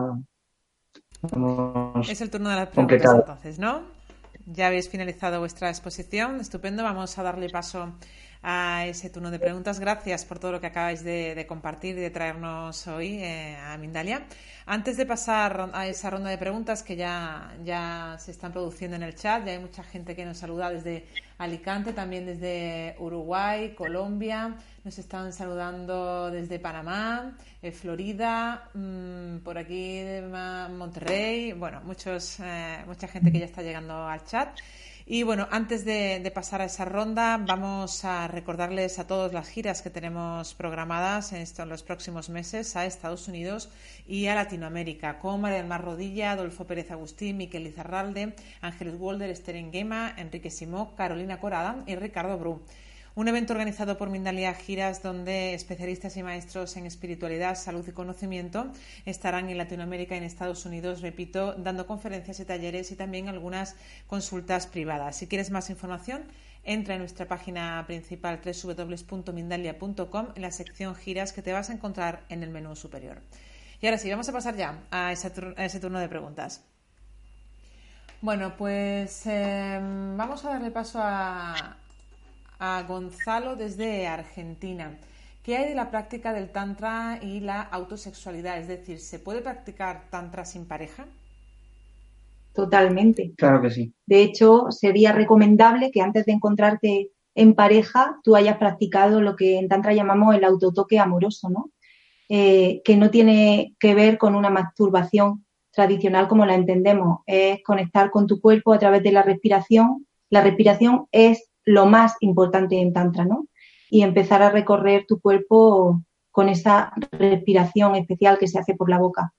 Es el turno de las preguntas entonces, ¿no? Ya habéis finalizado vuestra exposición, estupendo. Vamos a darle paso a ese turno de preguntas. Gracias por todo lo que acabáis de, compartir y de traernos hoy eh, a Mindalia. Antes de pasar a esa ronda de preguntas que ya, ya se están produciendo en el chat, ya hay mucha gente que nos saluda desde Alicante, también desde Uruguay, Colombia, nos están saludando desde Panamá, eh, Florida, mm, por aquí de Monterrey, bueno, muchos, eh, mucha gente que ya está llegando al chat. Y bueno, antes de, pasar a esa ronda, vamos a recordarles a todos las giras que tenemos programadas en, esto, en los próximos meses a Estados Unidos y a Latinoamérica, con María del Mar Rodilla, Adolfo Pérez Agustín, Miquel Izarralde, Ángeles Walder, Esther Enguema, Enrique Simó, Carolina Corada y Ricardo Bru. Un evento organizado por Mindalia Giras donde especialistas y maestros en espiritualidad, salud y conocimiento estarán en Latinoamérica y en Estados Unidos, repito, dando conferencias y talleres y también algunas consultas privadas. Si quieres más información, entra en nuestra página principal www.mindalia.com en la sección giras que te vas a encontrar en el menú superior. Y ahora sí, vamos a pasar ya a ese, turno de preguntas. Bueno, pues em, vamos a darle paso a, a Gonzalo desde Argentina. ¿Qué hay de la práctica del tantra y la autosexualidad? Es decir, ¿se puede practicar tantra sin pareja? Totalmente. Claro que sí. De hecho, sería recomendable que antes de encontrarte en pareja tú hayas practicado lo que en Tantra llamamos el autotoque amoroso, ¿no? Eh, que no tiene que ver con una masturbación tradicional como la entendemos, es conectar con tu cuerpo a través de la respiración. La respiración es lo más importante en Tantra, ¿no? Y empezar a recorrer tu cuerpo con esa respiración especial que se hace por la boca.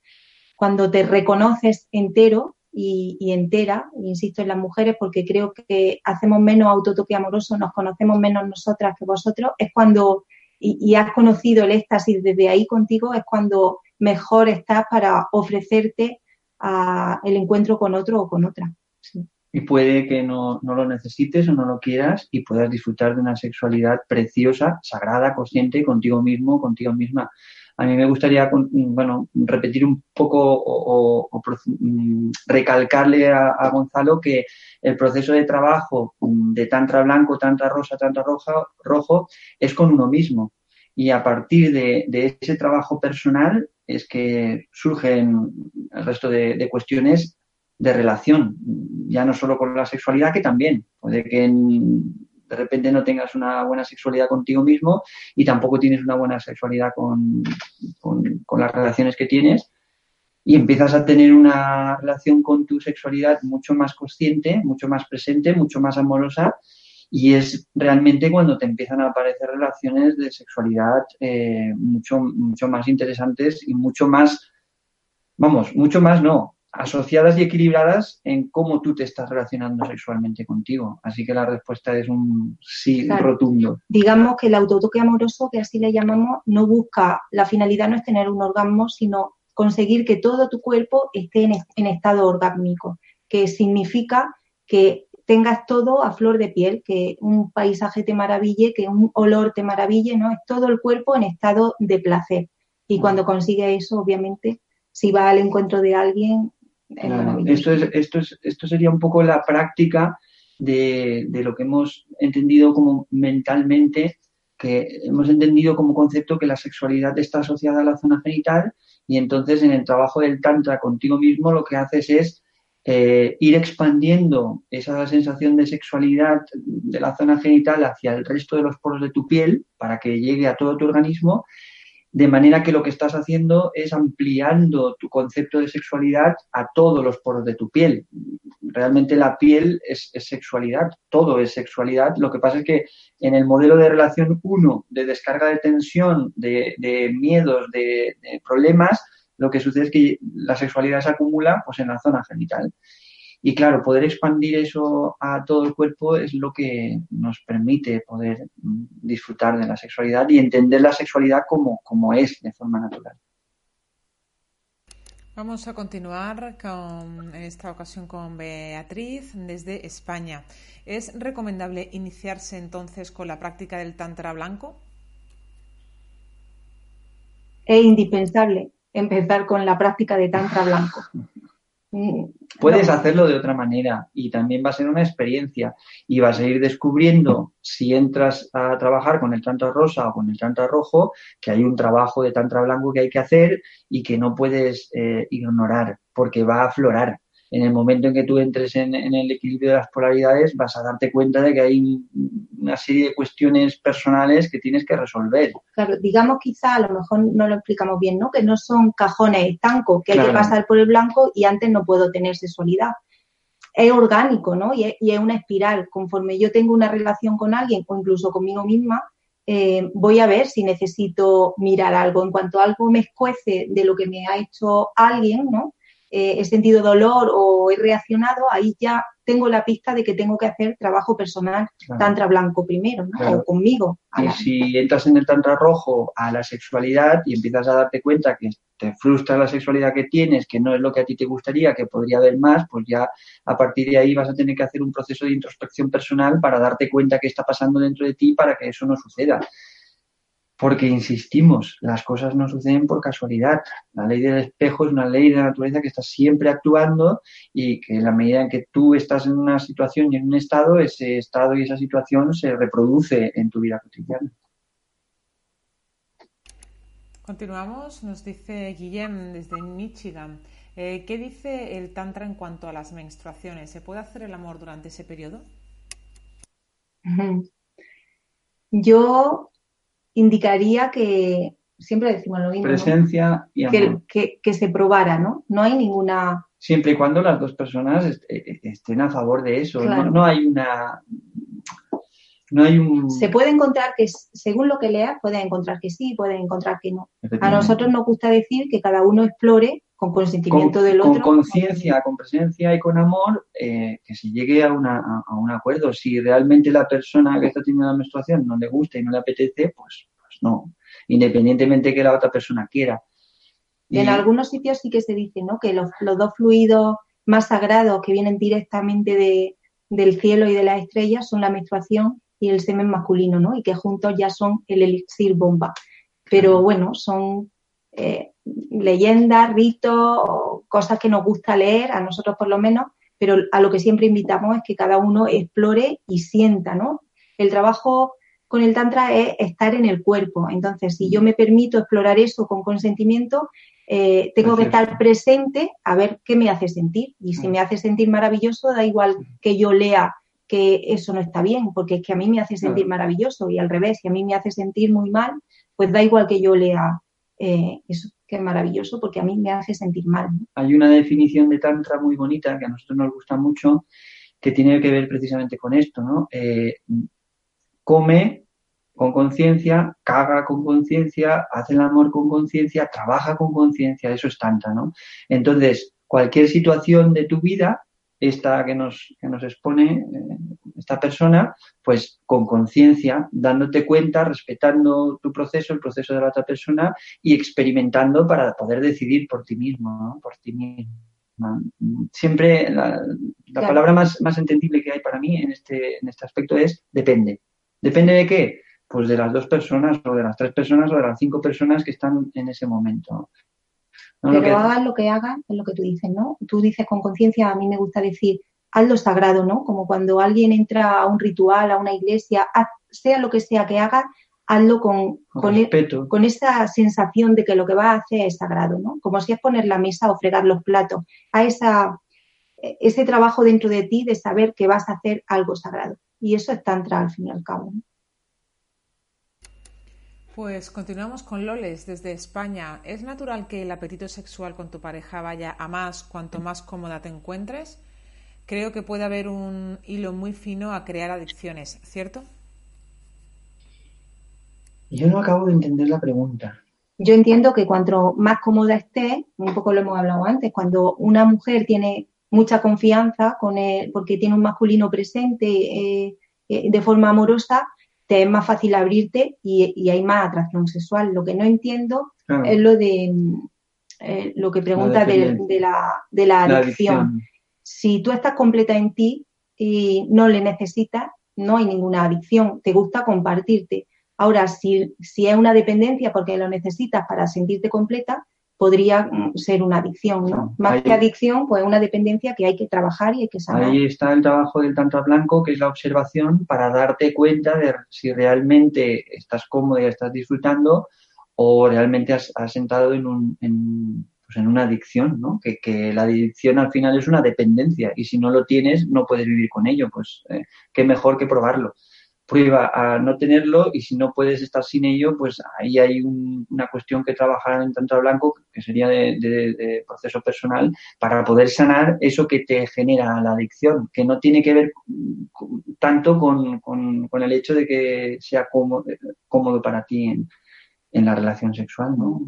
Cuando te reconoces entero, y, entera, insisto en las mujeres, porque creo que hacemos menos autotoque amoroso, nos conocemos menos nosotras que vosotros, es cuando, y, has conocido el éxtasis desde ahí contigo, es cuando mejor estás para ofrecerte a el encuentro con otro o con otra. Y puede que no, no, lo necesites o no lo quieras y puedas disfrutar de una sexualidad preciosa, sagrada, consciente contigo mismo, contigo misma. A mí me gustaría, bueno, repetir un poco o, mm, recalcarle a, Gonzalo que el proceso de trabajo mm, de tantra blanco, tantra rosa, tantra roja, rojo es con uno mismo. Y a partir de, ese trabajo personal es que surgen el resto de, cuestiones de relación, ya no solo con la sexualidad, que también. Puede que de repente no tengas una buena sexualidad contigo mismo y tampoco tienes una buena sexualidad con, con, las relaciones que tienes y empiezas a tener una relación con tu sexualidad mucho más consciente, mucho más presente, mucho más amorosa y es realmente cuando te empiezan a aparecer relaciones de sexualidad eh, mucho, mucho más interesantes y mucho más, vamos, mucho más no, asociadas y equilibradas en cómo tú te estás relacionando sexualmente contigo. Así que la respuesta es un sí rotundo. Digamos que el autotoque amoroso, que así le llamamos, no busca, la finalidad no es tener un orgasmo, sino conseguir que todo tu cuerpo esté en, estado orgásmico, que significa que tengas todo a flor de piel, que un paisaje te maraville, que un olor te maraville, ¿no? Es todo el cuerpo en estado de placer. Y cuando consigue eso, obviamente, si va al encuentro de alguien, esto, es, esto, es, esto sería un poco la práctica de, de, lo que hemos entendido como mentalmente, que hemos entendido como concepto que la sexualidad está asociada a la zona genital y entonces en el trabajo del tantra contigo mismo lo que haces es eh, ir expandiendo esa sensación de sexualidad de la zona genital hacia el resto de los poros de tu piel para que llegue a todo tu organismo de manera que lo que estás haciendo es ampliando tu concepto de sexualidad a todos los poros de tu piel. Realmente la piel es, sexualidad, todo es sexualidad. Lo que pasa es que en el modelo de relación 1 de descarga de tensión, de, miedos, de, de, problemas, lo que sucede es que la sexualidad se acumula pues, en la zona genital. Y claro, poder expandir eso a todo el cuerpo es lo que nos permite poder mm, disfrutar de la sexualidad y entender la sexualidad como, como es de forma natural. Vamos a continuar con, en esta ocasión con Beatriz desde España. ¿Es recomendable iniciarse entonces con la práctica del Tantra blanco? Es indispensable empezar con la práctica de Tantra blanco. Puedes hacerlo de otra manera y también va a ser una experiencia y vas a ir descubriendo si entras a trabajar con el tantra rosa o con el tantra rojo que hay un trabajo de tantra blanco que hay que hacer y que no puedes eh, ignorar porque va a aflorar en el momento en que tú entres en, el equilibrio de las polaridades, vas a darte cuenta de que hay una serie de cuestiones personales que tienes que resolver. Claro, digamos quizá, a lo mejor no lo explicamos bien, ¿no? Que no son cajones estancos, que hay que pasar por el blanco y antes no puedo tener sexualidad. Es orgánico, ¿no? Y es, una espiral. Conforme yo tengo una relación con alguien o incluso conmigo misma, eh, voy a ver si necesito mirar algo. En cuanto algo me escuece de lo que me ha hecho alguien, ¿no? Eh, he sentido dolor o he reaccionado, ahí ya tengo la pista de que tengo que hacer trabajo personal tantra blanco primero, ¿no? O conmigo. Y si entras en el tantra rojo a la sexualidad y empiezas a darte cuenta que te frustra la sexualidad que tienes, que no es lo que a ti te gustaría, que podría haber más, pues ya a partir de ahí vas a tener que hacer un proceso de introspección personal para darte cuenta qué está pasando dentro de ti para que eso no suceda porque insistimos, las cosas no suceden por casualidad. La ley del espejo es una ley de la naturaleza que está siempre actuando y que en la medida en que tú estás en una situación y en un estado, ese estado y esa situación se reproduce en tu vida cotidiana. Continuamos, nos dice Guillem desde Michigan. Eh, ¿Qué dice el Tantra en cuanto a las menstruaciones? ¿Se puede hacer el amor durante ese periodo? yo indicaría que, siempre decimos lo mismo, ¿no? Presencia y amor. que, que- que se probara, ¿no? No hay ninguna... Siempre y cuando las dos personas est- eh, estén a favor de eso. Claro. No, no hay una. No hay un. Se puede encontrar que, según lo que leas, puedes encontrar que sí, puedes encontrar que no. A nosotros nos gusta decir que cada uno explore con consentimiento con, del con otro. conciencia, con presencia y con amor, eh, que se llegue a, una, a, a un acuerdo. Si realmente la persona que está teniendo la menstruación no le gusta y no le apetece, pues, pues no, independientemente que la otra persona quiera. En Y- algunos sitios sí que se dice, ¿no? Que los, los dos fluidos más sagrados que vienen directamente de, del cielo y de las estrellas son la menstruación y el semen masculino, ¿no? Y que juntos ya son el elixir bomba. Pero bueno, son eh, leyendas, ritos, o cosas que nos gusta leer, a nosotros por lo menos, pero a lo que siempre invitamos es que cada uno explore y sienta, ¿no? El trabajo con el tantra es estar en el cuerpo. Entonces, si yo me permito explorar eso con consentimiento, eh, tengo que estar presente a ver qué me hace sentir. Y si Mm. me hace sentir maravilloso, da igual que yo lea que eso no está bien, porque es que a mí me hace sentir maravilloso y al revés, si a mí me hace sentir muy mal, pues da igual que yo lea eh, eso que maravilloso, porque a mí me hace sentir mal. hay una definición de Tantra muy bonita que a nosotros nos gusta mucho, que tiene que ver precisamente con esto, ¿no? Eh, come con conciencia, caga con conciencia, hace el amor con conciencia, trabaja con conciencia, eso es Tantra, ¿no? Entonces, cualquier situación de tu vida, esta que nos, que nos expone eh, esta persona, pues con conciencia, dándote cuenta, respetando tu proceso, el proceso de la otra persona y experimentando para poder decidir por ti mismo, ¿no? Por ti mismo. Siempre la, la Claro. palabra más, más entendible que hay para mí en este, en este aspecto es depende. ¿Depende de qué? Pues de las dos personas o de las tres personas o de las cinco personas que están en ese momento. ¿No? Lo Pero que- hagas lo que hagas, es lo que tú dices, ¿no? Tú dices con conciencia, a mí me gusta decir, haz lo sagrado, ¿no? Como cuando alguien entra a un ritual, a una iglesia, haz- sea lo que sea que haga, hazlo con, con con, e- respeto. con esa sensación de que lo que vas a hacer es sagrado, ¿no? Como si es poner la mesa o fregar los platos, a esa, ese trabajo dentro de ti de saber que vas a hacer algo sagrado. Y eso es tantra al fin y al cabo. ¿no? Pues continuamos con Loles desde España. ¿Es natural que el apetito sexual con tu pareja vaya a más cuanto más cómoda te encuentres? Creo que puede haber un hilo muy fino a crear adicciones, ¿cierto? Yo no acabo de entender la pregunta. Yo entiendo que cuanto más cómoda esté, un poco lo hemos hablado antes, cuando una mujer tiene mucha confianza con él, porque tiene un masculino presente eh, eh, de forma amorosa, te es más fácil abrirte y, y hay más atracción sexual. Lo que no entiendo Claro, es lo de eh, lo que pregunta de, la, de la la adicción. adicción. Si tú estás completa en ti y no le necesitas, no hay ninguna adicción, te gusta compartirte. Ahora, si, si es una dependencia porque lo necesitas para sentirte completa, podría mm, ser una adicción, ¿no? Más ahí- que adicción, pues una dependencia que hay que trabajar y hay que sanar. Ahí está el trabajo del tantra blanco, que es la observación para darte cuenta de si realmente estás cómodo y estás disfrutando o realmente has, has entrado en, un, en, pues en una adicción, ¿no? Que, que la adicción al final es una dependencia y si no lo tienes no puedes vivir con ello, pues eh, qué mejor que probarlo. Prueba a no tenerlo y si no puedes estar sin ello, pues ahí hay un- una cuestión que trabajar en tantra blanco, que sería de, proceso personal, para poder sanar eso que te genera la adicción, que no tiene que ver tanto con, con- con el hecho de que sea cómodo, cómodo para ti en, en la relación sexual, ¿no?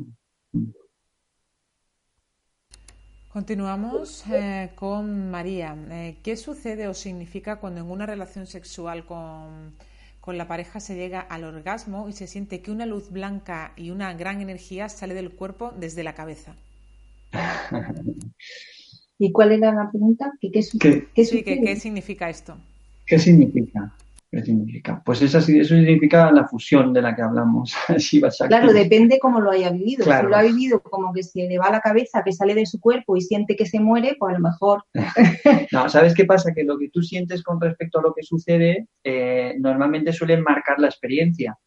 Continuamos eh, con María. Eh, ¿Qué sucede o significa cuando en una relación sexual con, con la pareja se llega al orgasmo y se siente que una luz blanca y una gran energía sale del cuerpo desde la cabeza? ¿Y cuál era la pregunta? ¿Qué, qué, su- ¿Qué? qué Sí, ¿qué, sucede? qué significa esto? ¿Qué significa? ¿Qué significa? Pues eso, significa la fusión de la que hablamos. Claro, depende cómo lo haya vivido. Claro. Si lo ha vivido como que se le va la cabeza, que sale de su cuerpo y siente que se muere, pues a lo mejor No, ¿sabes qué pasa? Que lo que tú sientes con respecto a lo que sucede eh, normalmente suele marcar la experiencia.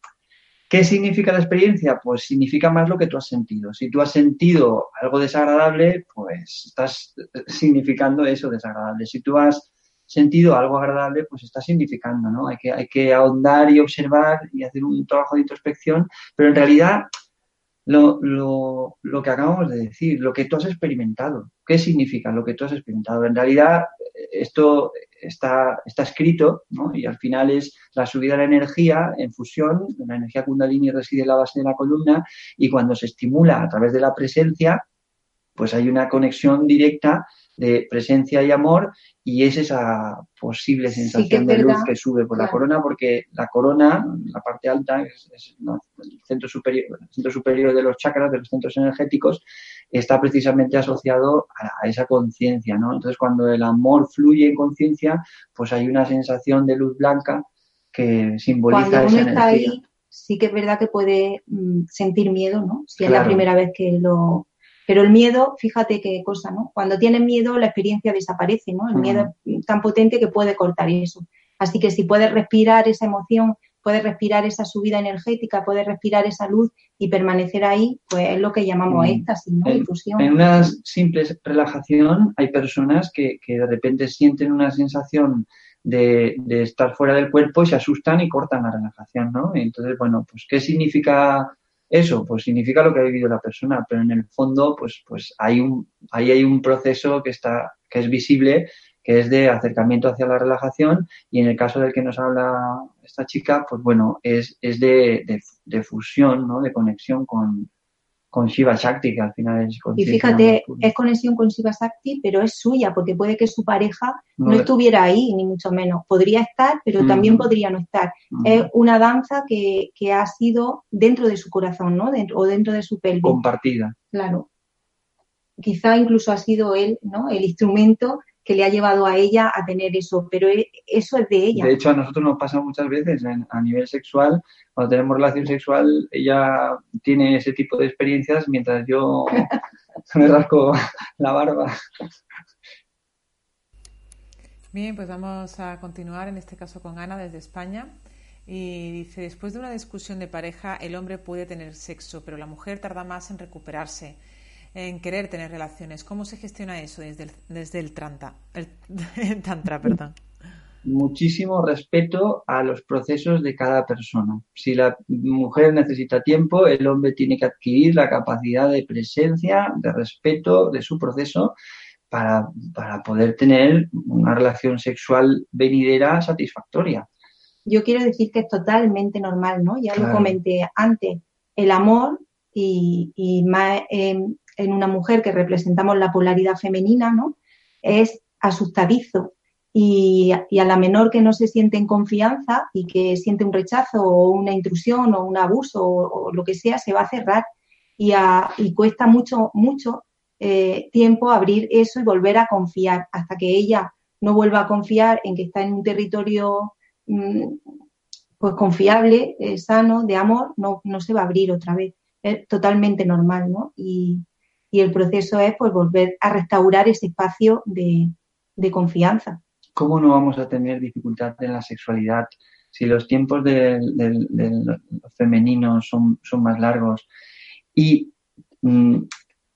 ¿Qué significa la experiencia? Pues significa más lo que tú has sentido. Si tú has sentido algo desagradable, pues estás eh, significando eso desagradable. Si tú has sentido algo agradable, pues está significando, ¿no? Hay que, hay que ahondar y observar y hacer un trabajo de introspección, pero en realidad lo, lo, lo, que acabamos de decir, lo que tú has experimentado. ¿Qué significa lo que tú has experimentado? En realidad, esto está, está escrito, ¿no? Y al final es la subida de la energía en fusión, la energía kundalini reside en la base de la columna y cuando se estimula a través de la presencia, pues hay una conexión directa de presencia y amor y es esa posible sensación de luz que sube por la corona porque la corona, la parte alta, es, el, centro superior, el centro superior de los chakras, de los centros energéticos, está precisamente asociado a, esa conciencia, ¿no? Entonces cuando el amor fluye en conciencia, pues hay una sensación de luz blanca que simboliza cuando uno está energía. ahí, sí que es verdad que puede mm, sentir miedo, ¿no? Si es la primera vez que lo pero el miedo, fíjate qué cosa, ¿no? Cuando tienes miedo, la experiencia desaparece, ¿no? El miedo es tan potente que puede cortar eso. Así que si puedes respirar esa emoción, puedes respirar esa subida energética, puedes respirar esa luz y permanecer ahí, pues es lo que llamamos éxtasis, ¿no? En, Difusión. en una simple relajación hay personas que, que de repente sienten una sensación de, de, estar fuera del cuerpo y se asustan y cortan la relajación, ¿no? Entonces, bueno, pues ¿qué significa eso? Pues significa lo que ha vivido la persona, pero en el fondo, pues, pues hay un, ahí hay un proceso que está, que es visible, que es de acercamiento hacia la relajación, y en el caso del que nos habla esta chica, pues bueno, es, es de, de, de fusión, ¿no? De conexión con, con Shiva Shakti, que al final es Y fíjate, es conexión con Shiva Shakti, pero es suya, porque puede que su pareja no, no estuviera ahí, ni mucho menos. Podría estar, pero mm. también podría no estar. Mm. Es una danza que, que, ha sido dentro de su corazón, ¿no? Dentro, o dentro de su pelvis. Compartida. Claro. Quizá incluso ha sido él, ¿no? El instrumento que le ha llevado a ella a tener eso, pero eso es de ella. De hecho, a nosotros nos pasa muchas veces a nivel sexual, cuando tenemos relación sexual, ella tiene ese tipo de experiencias mientras yo me rasco la barba. Bien, pues vamos a continuar en este caso con Ana desde España. Y dice, después de una discusión de pareja, el hombre puede tener sexo, pero la mujer tarda más en recuperarse en querer tener relaciones. ¿Cómo se gestiona eso desde el, desde el, tranta, el, el tantra? Perdón? Muchísimo respeto a los procesos de cada persona. Si la mujer necesita tiempo, el hombre tiene que adquirir la capacidad de presencia, de respeto de su proceso para, para poder tener una relación sexual venidera satisfactoria. Yo quiero decir que es totalmente normal, ¿no? Ya claro. lo comenté antes. El amor y, y más, eh, en una mujer que representamos la polaridad femenina, ¿no? Es asustadizo. Y, y, a la menor que no se siente en confianza y que siente un rechazo o una intrusión o un abuso o, lo que sea, se va a cerrar. Y, a, y cuesta mucho, mucho eh, tiempo abrir eso y volver a confiar hasta que ella no vuelva a confiar en que está en un territorio mmm, pues confiable, eh, sano, de amor, no, no se va a abrir otra vez. Es totalmente normal, ¿no? Y, y el proceso es pues volver a restaurar ese espacio de, de, confianza. ¿Cómo no vamos a tener dificultad en la sexualidad si los tiempos del femenino son, son, más largos? Y mmm,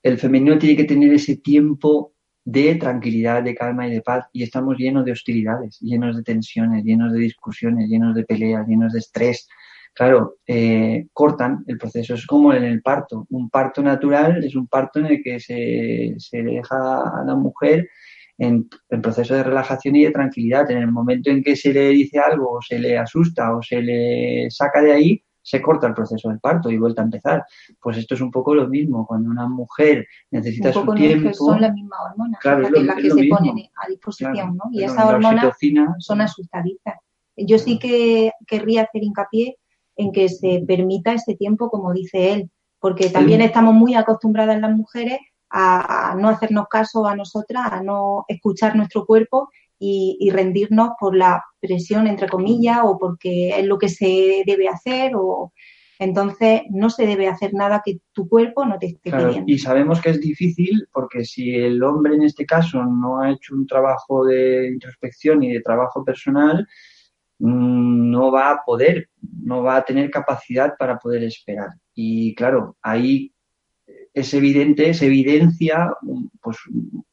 el femenino tiene que tener ese tiempo de tranquilidad, de calma y de paz y estamos llenos de hostilidades, llenos de tensiones, llenos de discusiones, llenos de peleas, llenos de estrés claro, eh, cortan el proceso. Es como en el parto. Un parto natural es un parto en el que se, se deja a la mujer en, en, proceso de relajación y de tranquilidad. En el momento en que se le dice algo, o se le asusta, o se le saca de ahí, se corta el proceso del parto y vuelta a empezar. Pues esto es un poco lo mismo. Cuando una mujer necesita un poco su tiempo... son las mismas hormonas, claro, las lo, que, se mismo. ponen a disposición, claro, ¿no? Y esas hormonas son asustadizas. Yo sí que querría hacer hincapié en que se permita ese tiempo, como dice él, porque también estamos muy acostumbradas las mujeres a, a, no hacernos caso a nosotras, a no escuchar nuestro cuerpo y, y, rendirnos por la presión, entre comillas, o porque es lo que se debe hacer, o entonces no se debe hacer nada que tu cuerpo no te esté claro, pidiendo. Y sabemos que es difícil porque si el hombre en este caso no ha hecho un trabajo de introspección y de trabajo personal, no va a poder, no va a tener capacidad para poder esperar. Y claro, ahí es evidente, se evidencia pues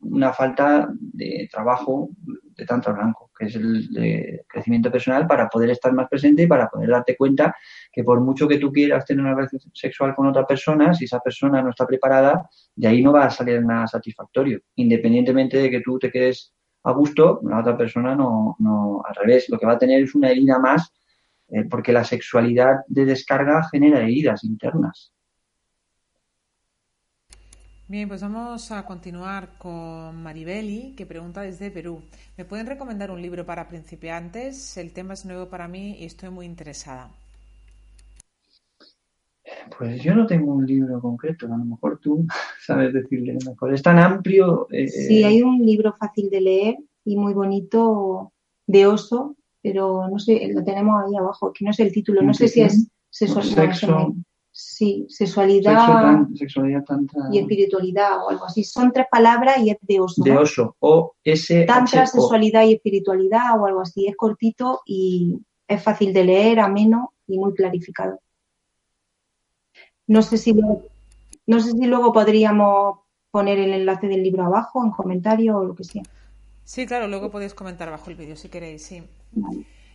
una falta de trabajo de Tantra Blanco, que es el de crecimiento personal para poder estar más presente y para poder darte cuenta que por mucho que tú quieras tener una relación sexual con otra persona, si esa persona no está preparada, de ahí no va a salir nada satisfactorio, independientemente de que tú te quedes a gusto, la otra persona no, no al revés, lo que va a tener es una herida más, eh, porque la sexualidad de descarga genera heridas internas. Bien, pues vamos a continuar con Maribeli, que pregunta desde Perú. ¿Me pueden recomendar un libro para principiantes? El tema es nuevo para mí y estoy muy interesada. Pues yo no tengo un libro concreto, a lo mejor tú sabes decirle mejor. Es tan amplio. Eh, sí, hay un libro fácil de leer y muy bonito de oso, pero no sé, lo tenemos ahí abajo, que no sé el título, no sé si es sexo, sí, sexualidad, sexualidad y espiritualidad o algo así. Son tres palabras y es de oso. De oso, o S. Tantra, sexualidad y espiritualidad o algo así. Es cortito y es fácil de leer, ameno y muy clarificado. No sé si no sé si luego podríamos poner el enlace del libro abajo, en comentario o lo que sea. Sí, claro, luego podéis comentar abajo el vídeo si queréis, sí.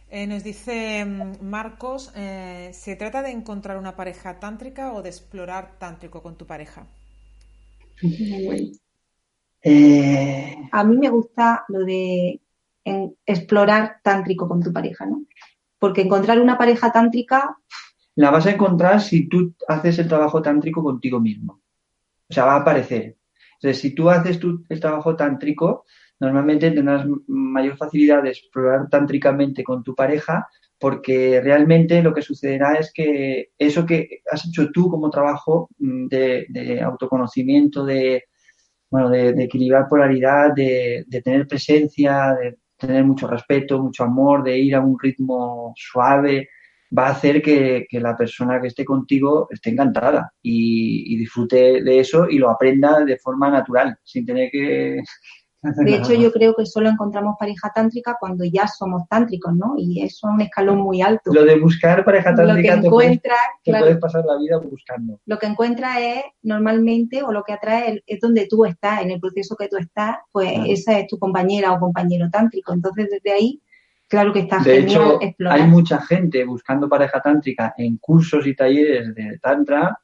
Eh, nos dice mm, Marcos, eh, ¿se trata de encontrar una pareja tántrica o de explorar tántrico con tu pareja? Eh, A mí me gusta lo de explorar tántrico con tu pareja, ¿no? Porque encontrar una pareja tántrica la vas a encontrar si tú haces el trabajo tántrico contigo mismo. O sea, va a aparecer. Entonces, si tú haces el trabajo tántrico, normalmente tendrás mayor facilidad de explorar tántricamente con tu pareja, porque realmente lo que sucederá es que eso que has hecho tú como trabajo de, autoconocimiento, de, bueno, de, equilibrar polaridad, de, de tener presencia, de tener mucho respeto, mucho amor, de ir a un ritmo suave, va a hacer que, la persona que esté contigo esté encantada y, disfrute de eso y lo aprenda de forma natural, sin tener que... De hecho, yo creo que solo encontramos pareja tántrica cuando ya somos tántricos, ¿no? Y eso es un escalón muy alto. Lo de buscar pareja tántrica lo que encuentra, te, puedes, pasar la vida buscando. Lo que encuentra es normalmente, o lo que atrae es donde tú estás, en el proceso que tú estás, pues esa es tu compañera o compañero tántrico. Entonces, desde ahí Claro que está de hecho, Hay mucha gente buscando pareja tántrica en cursos y talleres de tantra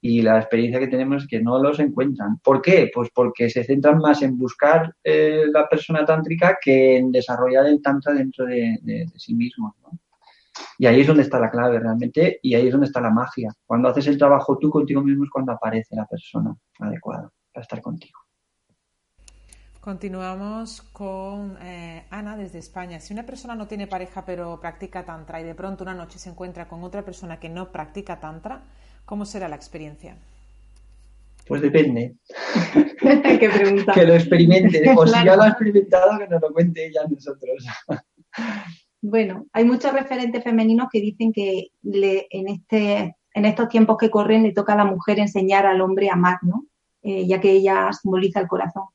y la experiencia que tenemos es que no los encuentran. ¿Por qué? Pues porque se centran más en buscar eh, la persona tántrica que en desarrollar el tantra dentro de, sí mismos. Y ahí es donde está la clave realmente y ahí es donde está la magia. Cuando haces el trabajo tú contigo mismo es cuando aparece la persona adecuada para estar contigo. Continuamos con eh, Ana desde España. Si una persona no tiene pareja pero practica tantra y de pronto una noche se encuentra con otra persona que no practica tantra, ¿cómo será la experiencia? Pues depende. ¿Qué pregunta? que lo experimente. O si ya lo ha experimentado, que nos lo cuente ella a nosotros. bueno, hay muchos referentes femeninos que dicen que en, este, en estos tiempos que corren le toca a la mujer enseñar al hombre a amar, ¿no? Eh, ya que ella simboliza el corazón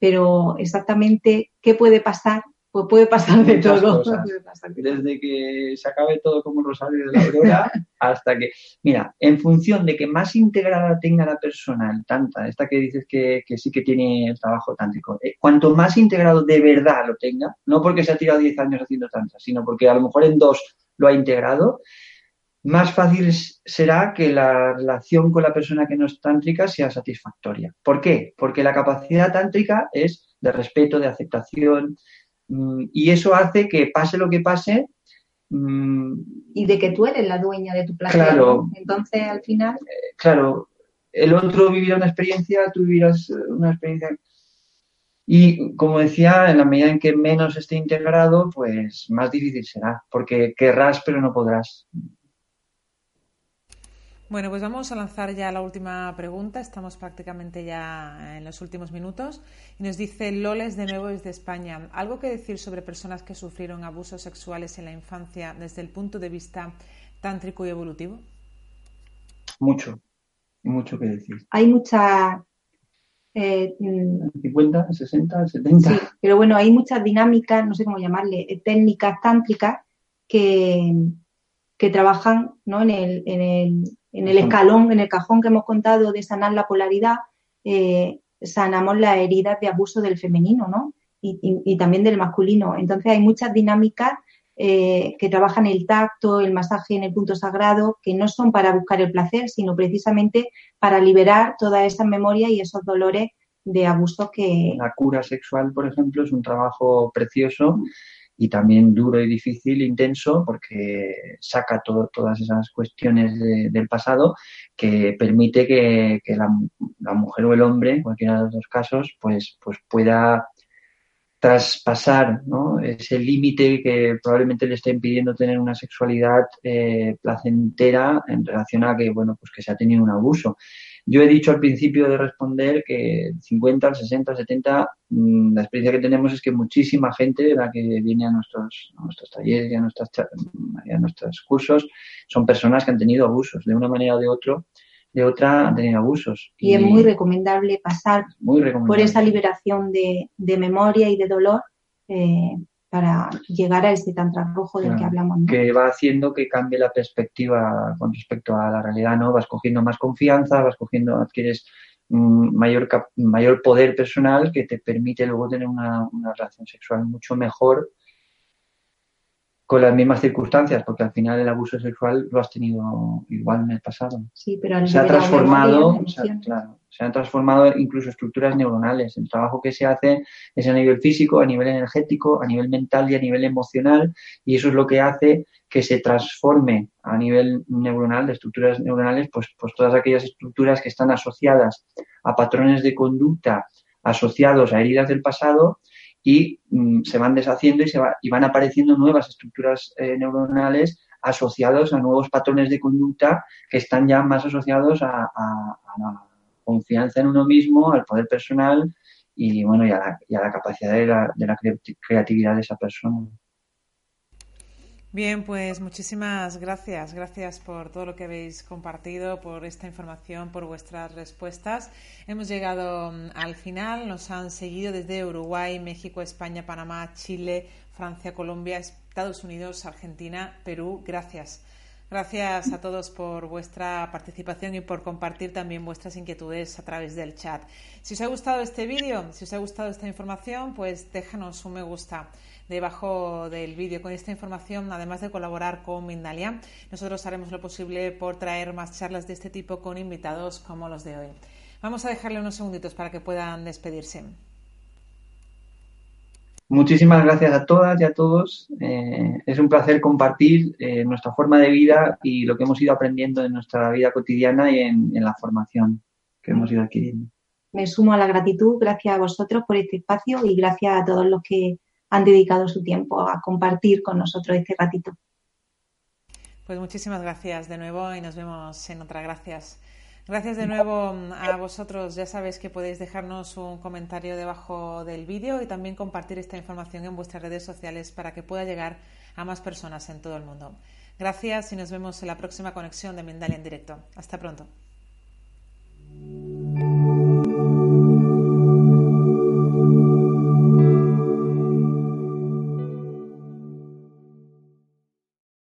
pero exactamente qué puede pasar, pues puede pasar de todo. Desde que se acabe todo como Rosario de la Aurora hasta que, mira, en función de que más integrada tenga la persona el tanta, esta que dices que, sí que tiene el trabajo tántrico, eh, cuanto más integrado de verdad lo tenga, no porque se ha tirado 10 años haciendo tantra, sino porque a lo mejor en dos lo ha integrado, más fácil será que la relación con la persona que no es tántrica sea satisfactoria. ¿Por qué? Porque la capacidad tántrica es de respeto, de aceptación, mm, y eso hace que pase lo que pase. Mm, y de que tú eres la dueña de tu placer. Claro. Entonces, al final. Eh, claro, el otro vivirá una experiencia, tú vivirás una experiencia. Y como decía, en la medida en que menos esté integrado, pues más difícil será, porque querrás pero no podrás. Bueno, pues vamos a lanzar ya la última pregunta. Estamos prácticamente ya en los últimos minutos. Y nos dice Loles de nuevo desde España. ¿Algo que decir sobre personas que sufrieron abusos sexuales en la infancia desde el punto de vista tántrico y evolutivo? Mucho, mucho que decir. Hay muchas... 50, 60, 70. Sí, pero bueno, hay muchas dinámicas, no sé cómo llamarle, eh, técnicas tántricas que, que trabajan ¿no? en, el, en, el, en el escalón, en el cajón que hemos contado de sanar la polaridad, eh, sanamos las heridas de abuso del femenino, ¿no? y, también del masculino. Entonces hay muchas dinámicas eh, que trabajan el tacto, el masaje en el punto sagrado, que no son para buscar el placer, sino precisamente para liberar toda esa memoria y esos dolores de abuso que... La cura sexual, por ejemplo, es un trabajo precioso y también duro y difícil, intenso, porque saca todas esas cuestiones del pasado que permite que, la, la, mujer o el hombre, en cualquiera de los dos casos, pues, pues pueda traspasar ¿no? ese límite que probablemente le está impidiendo tener una sexualidad eh, placentera en relación a que bueno pues que se ha tenido un abuso. Yo he dicho al principio de responder que 50, 60, 70, la experiencia que tenemos es que muchísima gente la que viene a nuestros, nuestros talleres y a, nuestras, a nuestros cursos son personas que han tenido abusos de una manera o de otra de otra han tenido abusos. Y, es muy recomendable pasar por esa liberación de, memoria y de dolor eh, para llegar a ese tantra rojo del que hablamos. Que va haciendo que cambie la perspectiva con respecto a la realidad, ¿no? Vas cogiendo más confianza, vas cogiendo, adquieres mayor, mayor poder personal que te permite luego tener una, una relación sexual mucho mejor con las mismas circunstancias, porque al final el abuso sexual lo has tenido igual en el pasado. Sí, pero se ha transformado, se han transformado incluso estructuras neuronales. El trabajo que se hace es a nivel físico, a nivel energético, a nivel mental y a nivel emocional, y eso es lo que hace que se transforme a nivel neuronal, de estructuras neuronales, pues, pues todas aquellas estructuras que están asociadas a patrones de conducta asociados a heridas del pasado, y mm, se van deshaciendo y, se va, y van apareciendo nuevas estructuras eh, neuronales asociados a nuevos patrones de conducta que están ya más asociados a, la confianza en uno mismo, al poder personal y bueno y a la, capacidad de la, de la creatividad de esa persona. Bien, pues muchísimas gracias. Gracias por todo lo que habéis compartido, por esta información, por vuestras respuestas. Hemos llegado mm, al final. Nos han seguido desde Uruguay, México, España, Panamá, Chile, Francia, Colombia, Estados Unidos, Argentina, Perú. Gracias. Gracias a todos por vuestra participación y por compartir también vuestras inquietudes a través del chat. Si os ha gustado este vídeo, si os ha gustado esta información, pues déjanos un me gusta debajo del vídeo con esta información, además de colaborar con Mindalia. Nosotros haremos lo posible por traer más charlas de este tipo con invitados como los de hoy. Vamos a dejarle unos segunditos para que puedan despedirse. Muchísimas gracias a todas y a todos. Eh, es un placer compartir eh, nuestra forma de vida y lo que hemos ido aprendiendo en nuestra vida cotidiana y en, en la formación que hemos ido adquiriendo. Me sumo a la gratitud. Gracias a vosotros por este espacio y gracias a todos los que han dedicado su tiempo a compartir con nosotros este ratito. Pues muchísimas gracias de nuevo y nos vemos en otra. Gracias. Gracias de nuevo a vosotros. Ya sabéis que podéis dejarnos un comentario debajo del vídeo y también compartir esta información en vuestras redes sociales para que pueda llegar a más personas en todo el mundo. Gracias y nos vemos en la próxima conexión de Mindalia en directo. Hasta pronto.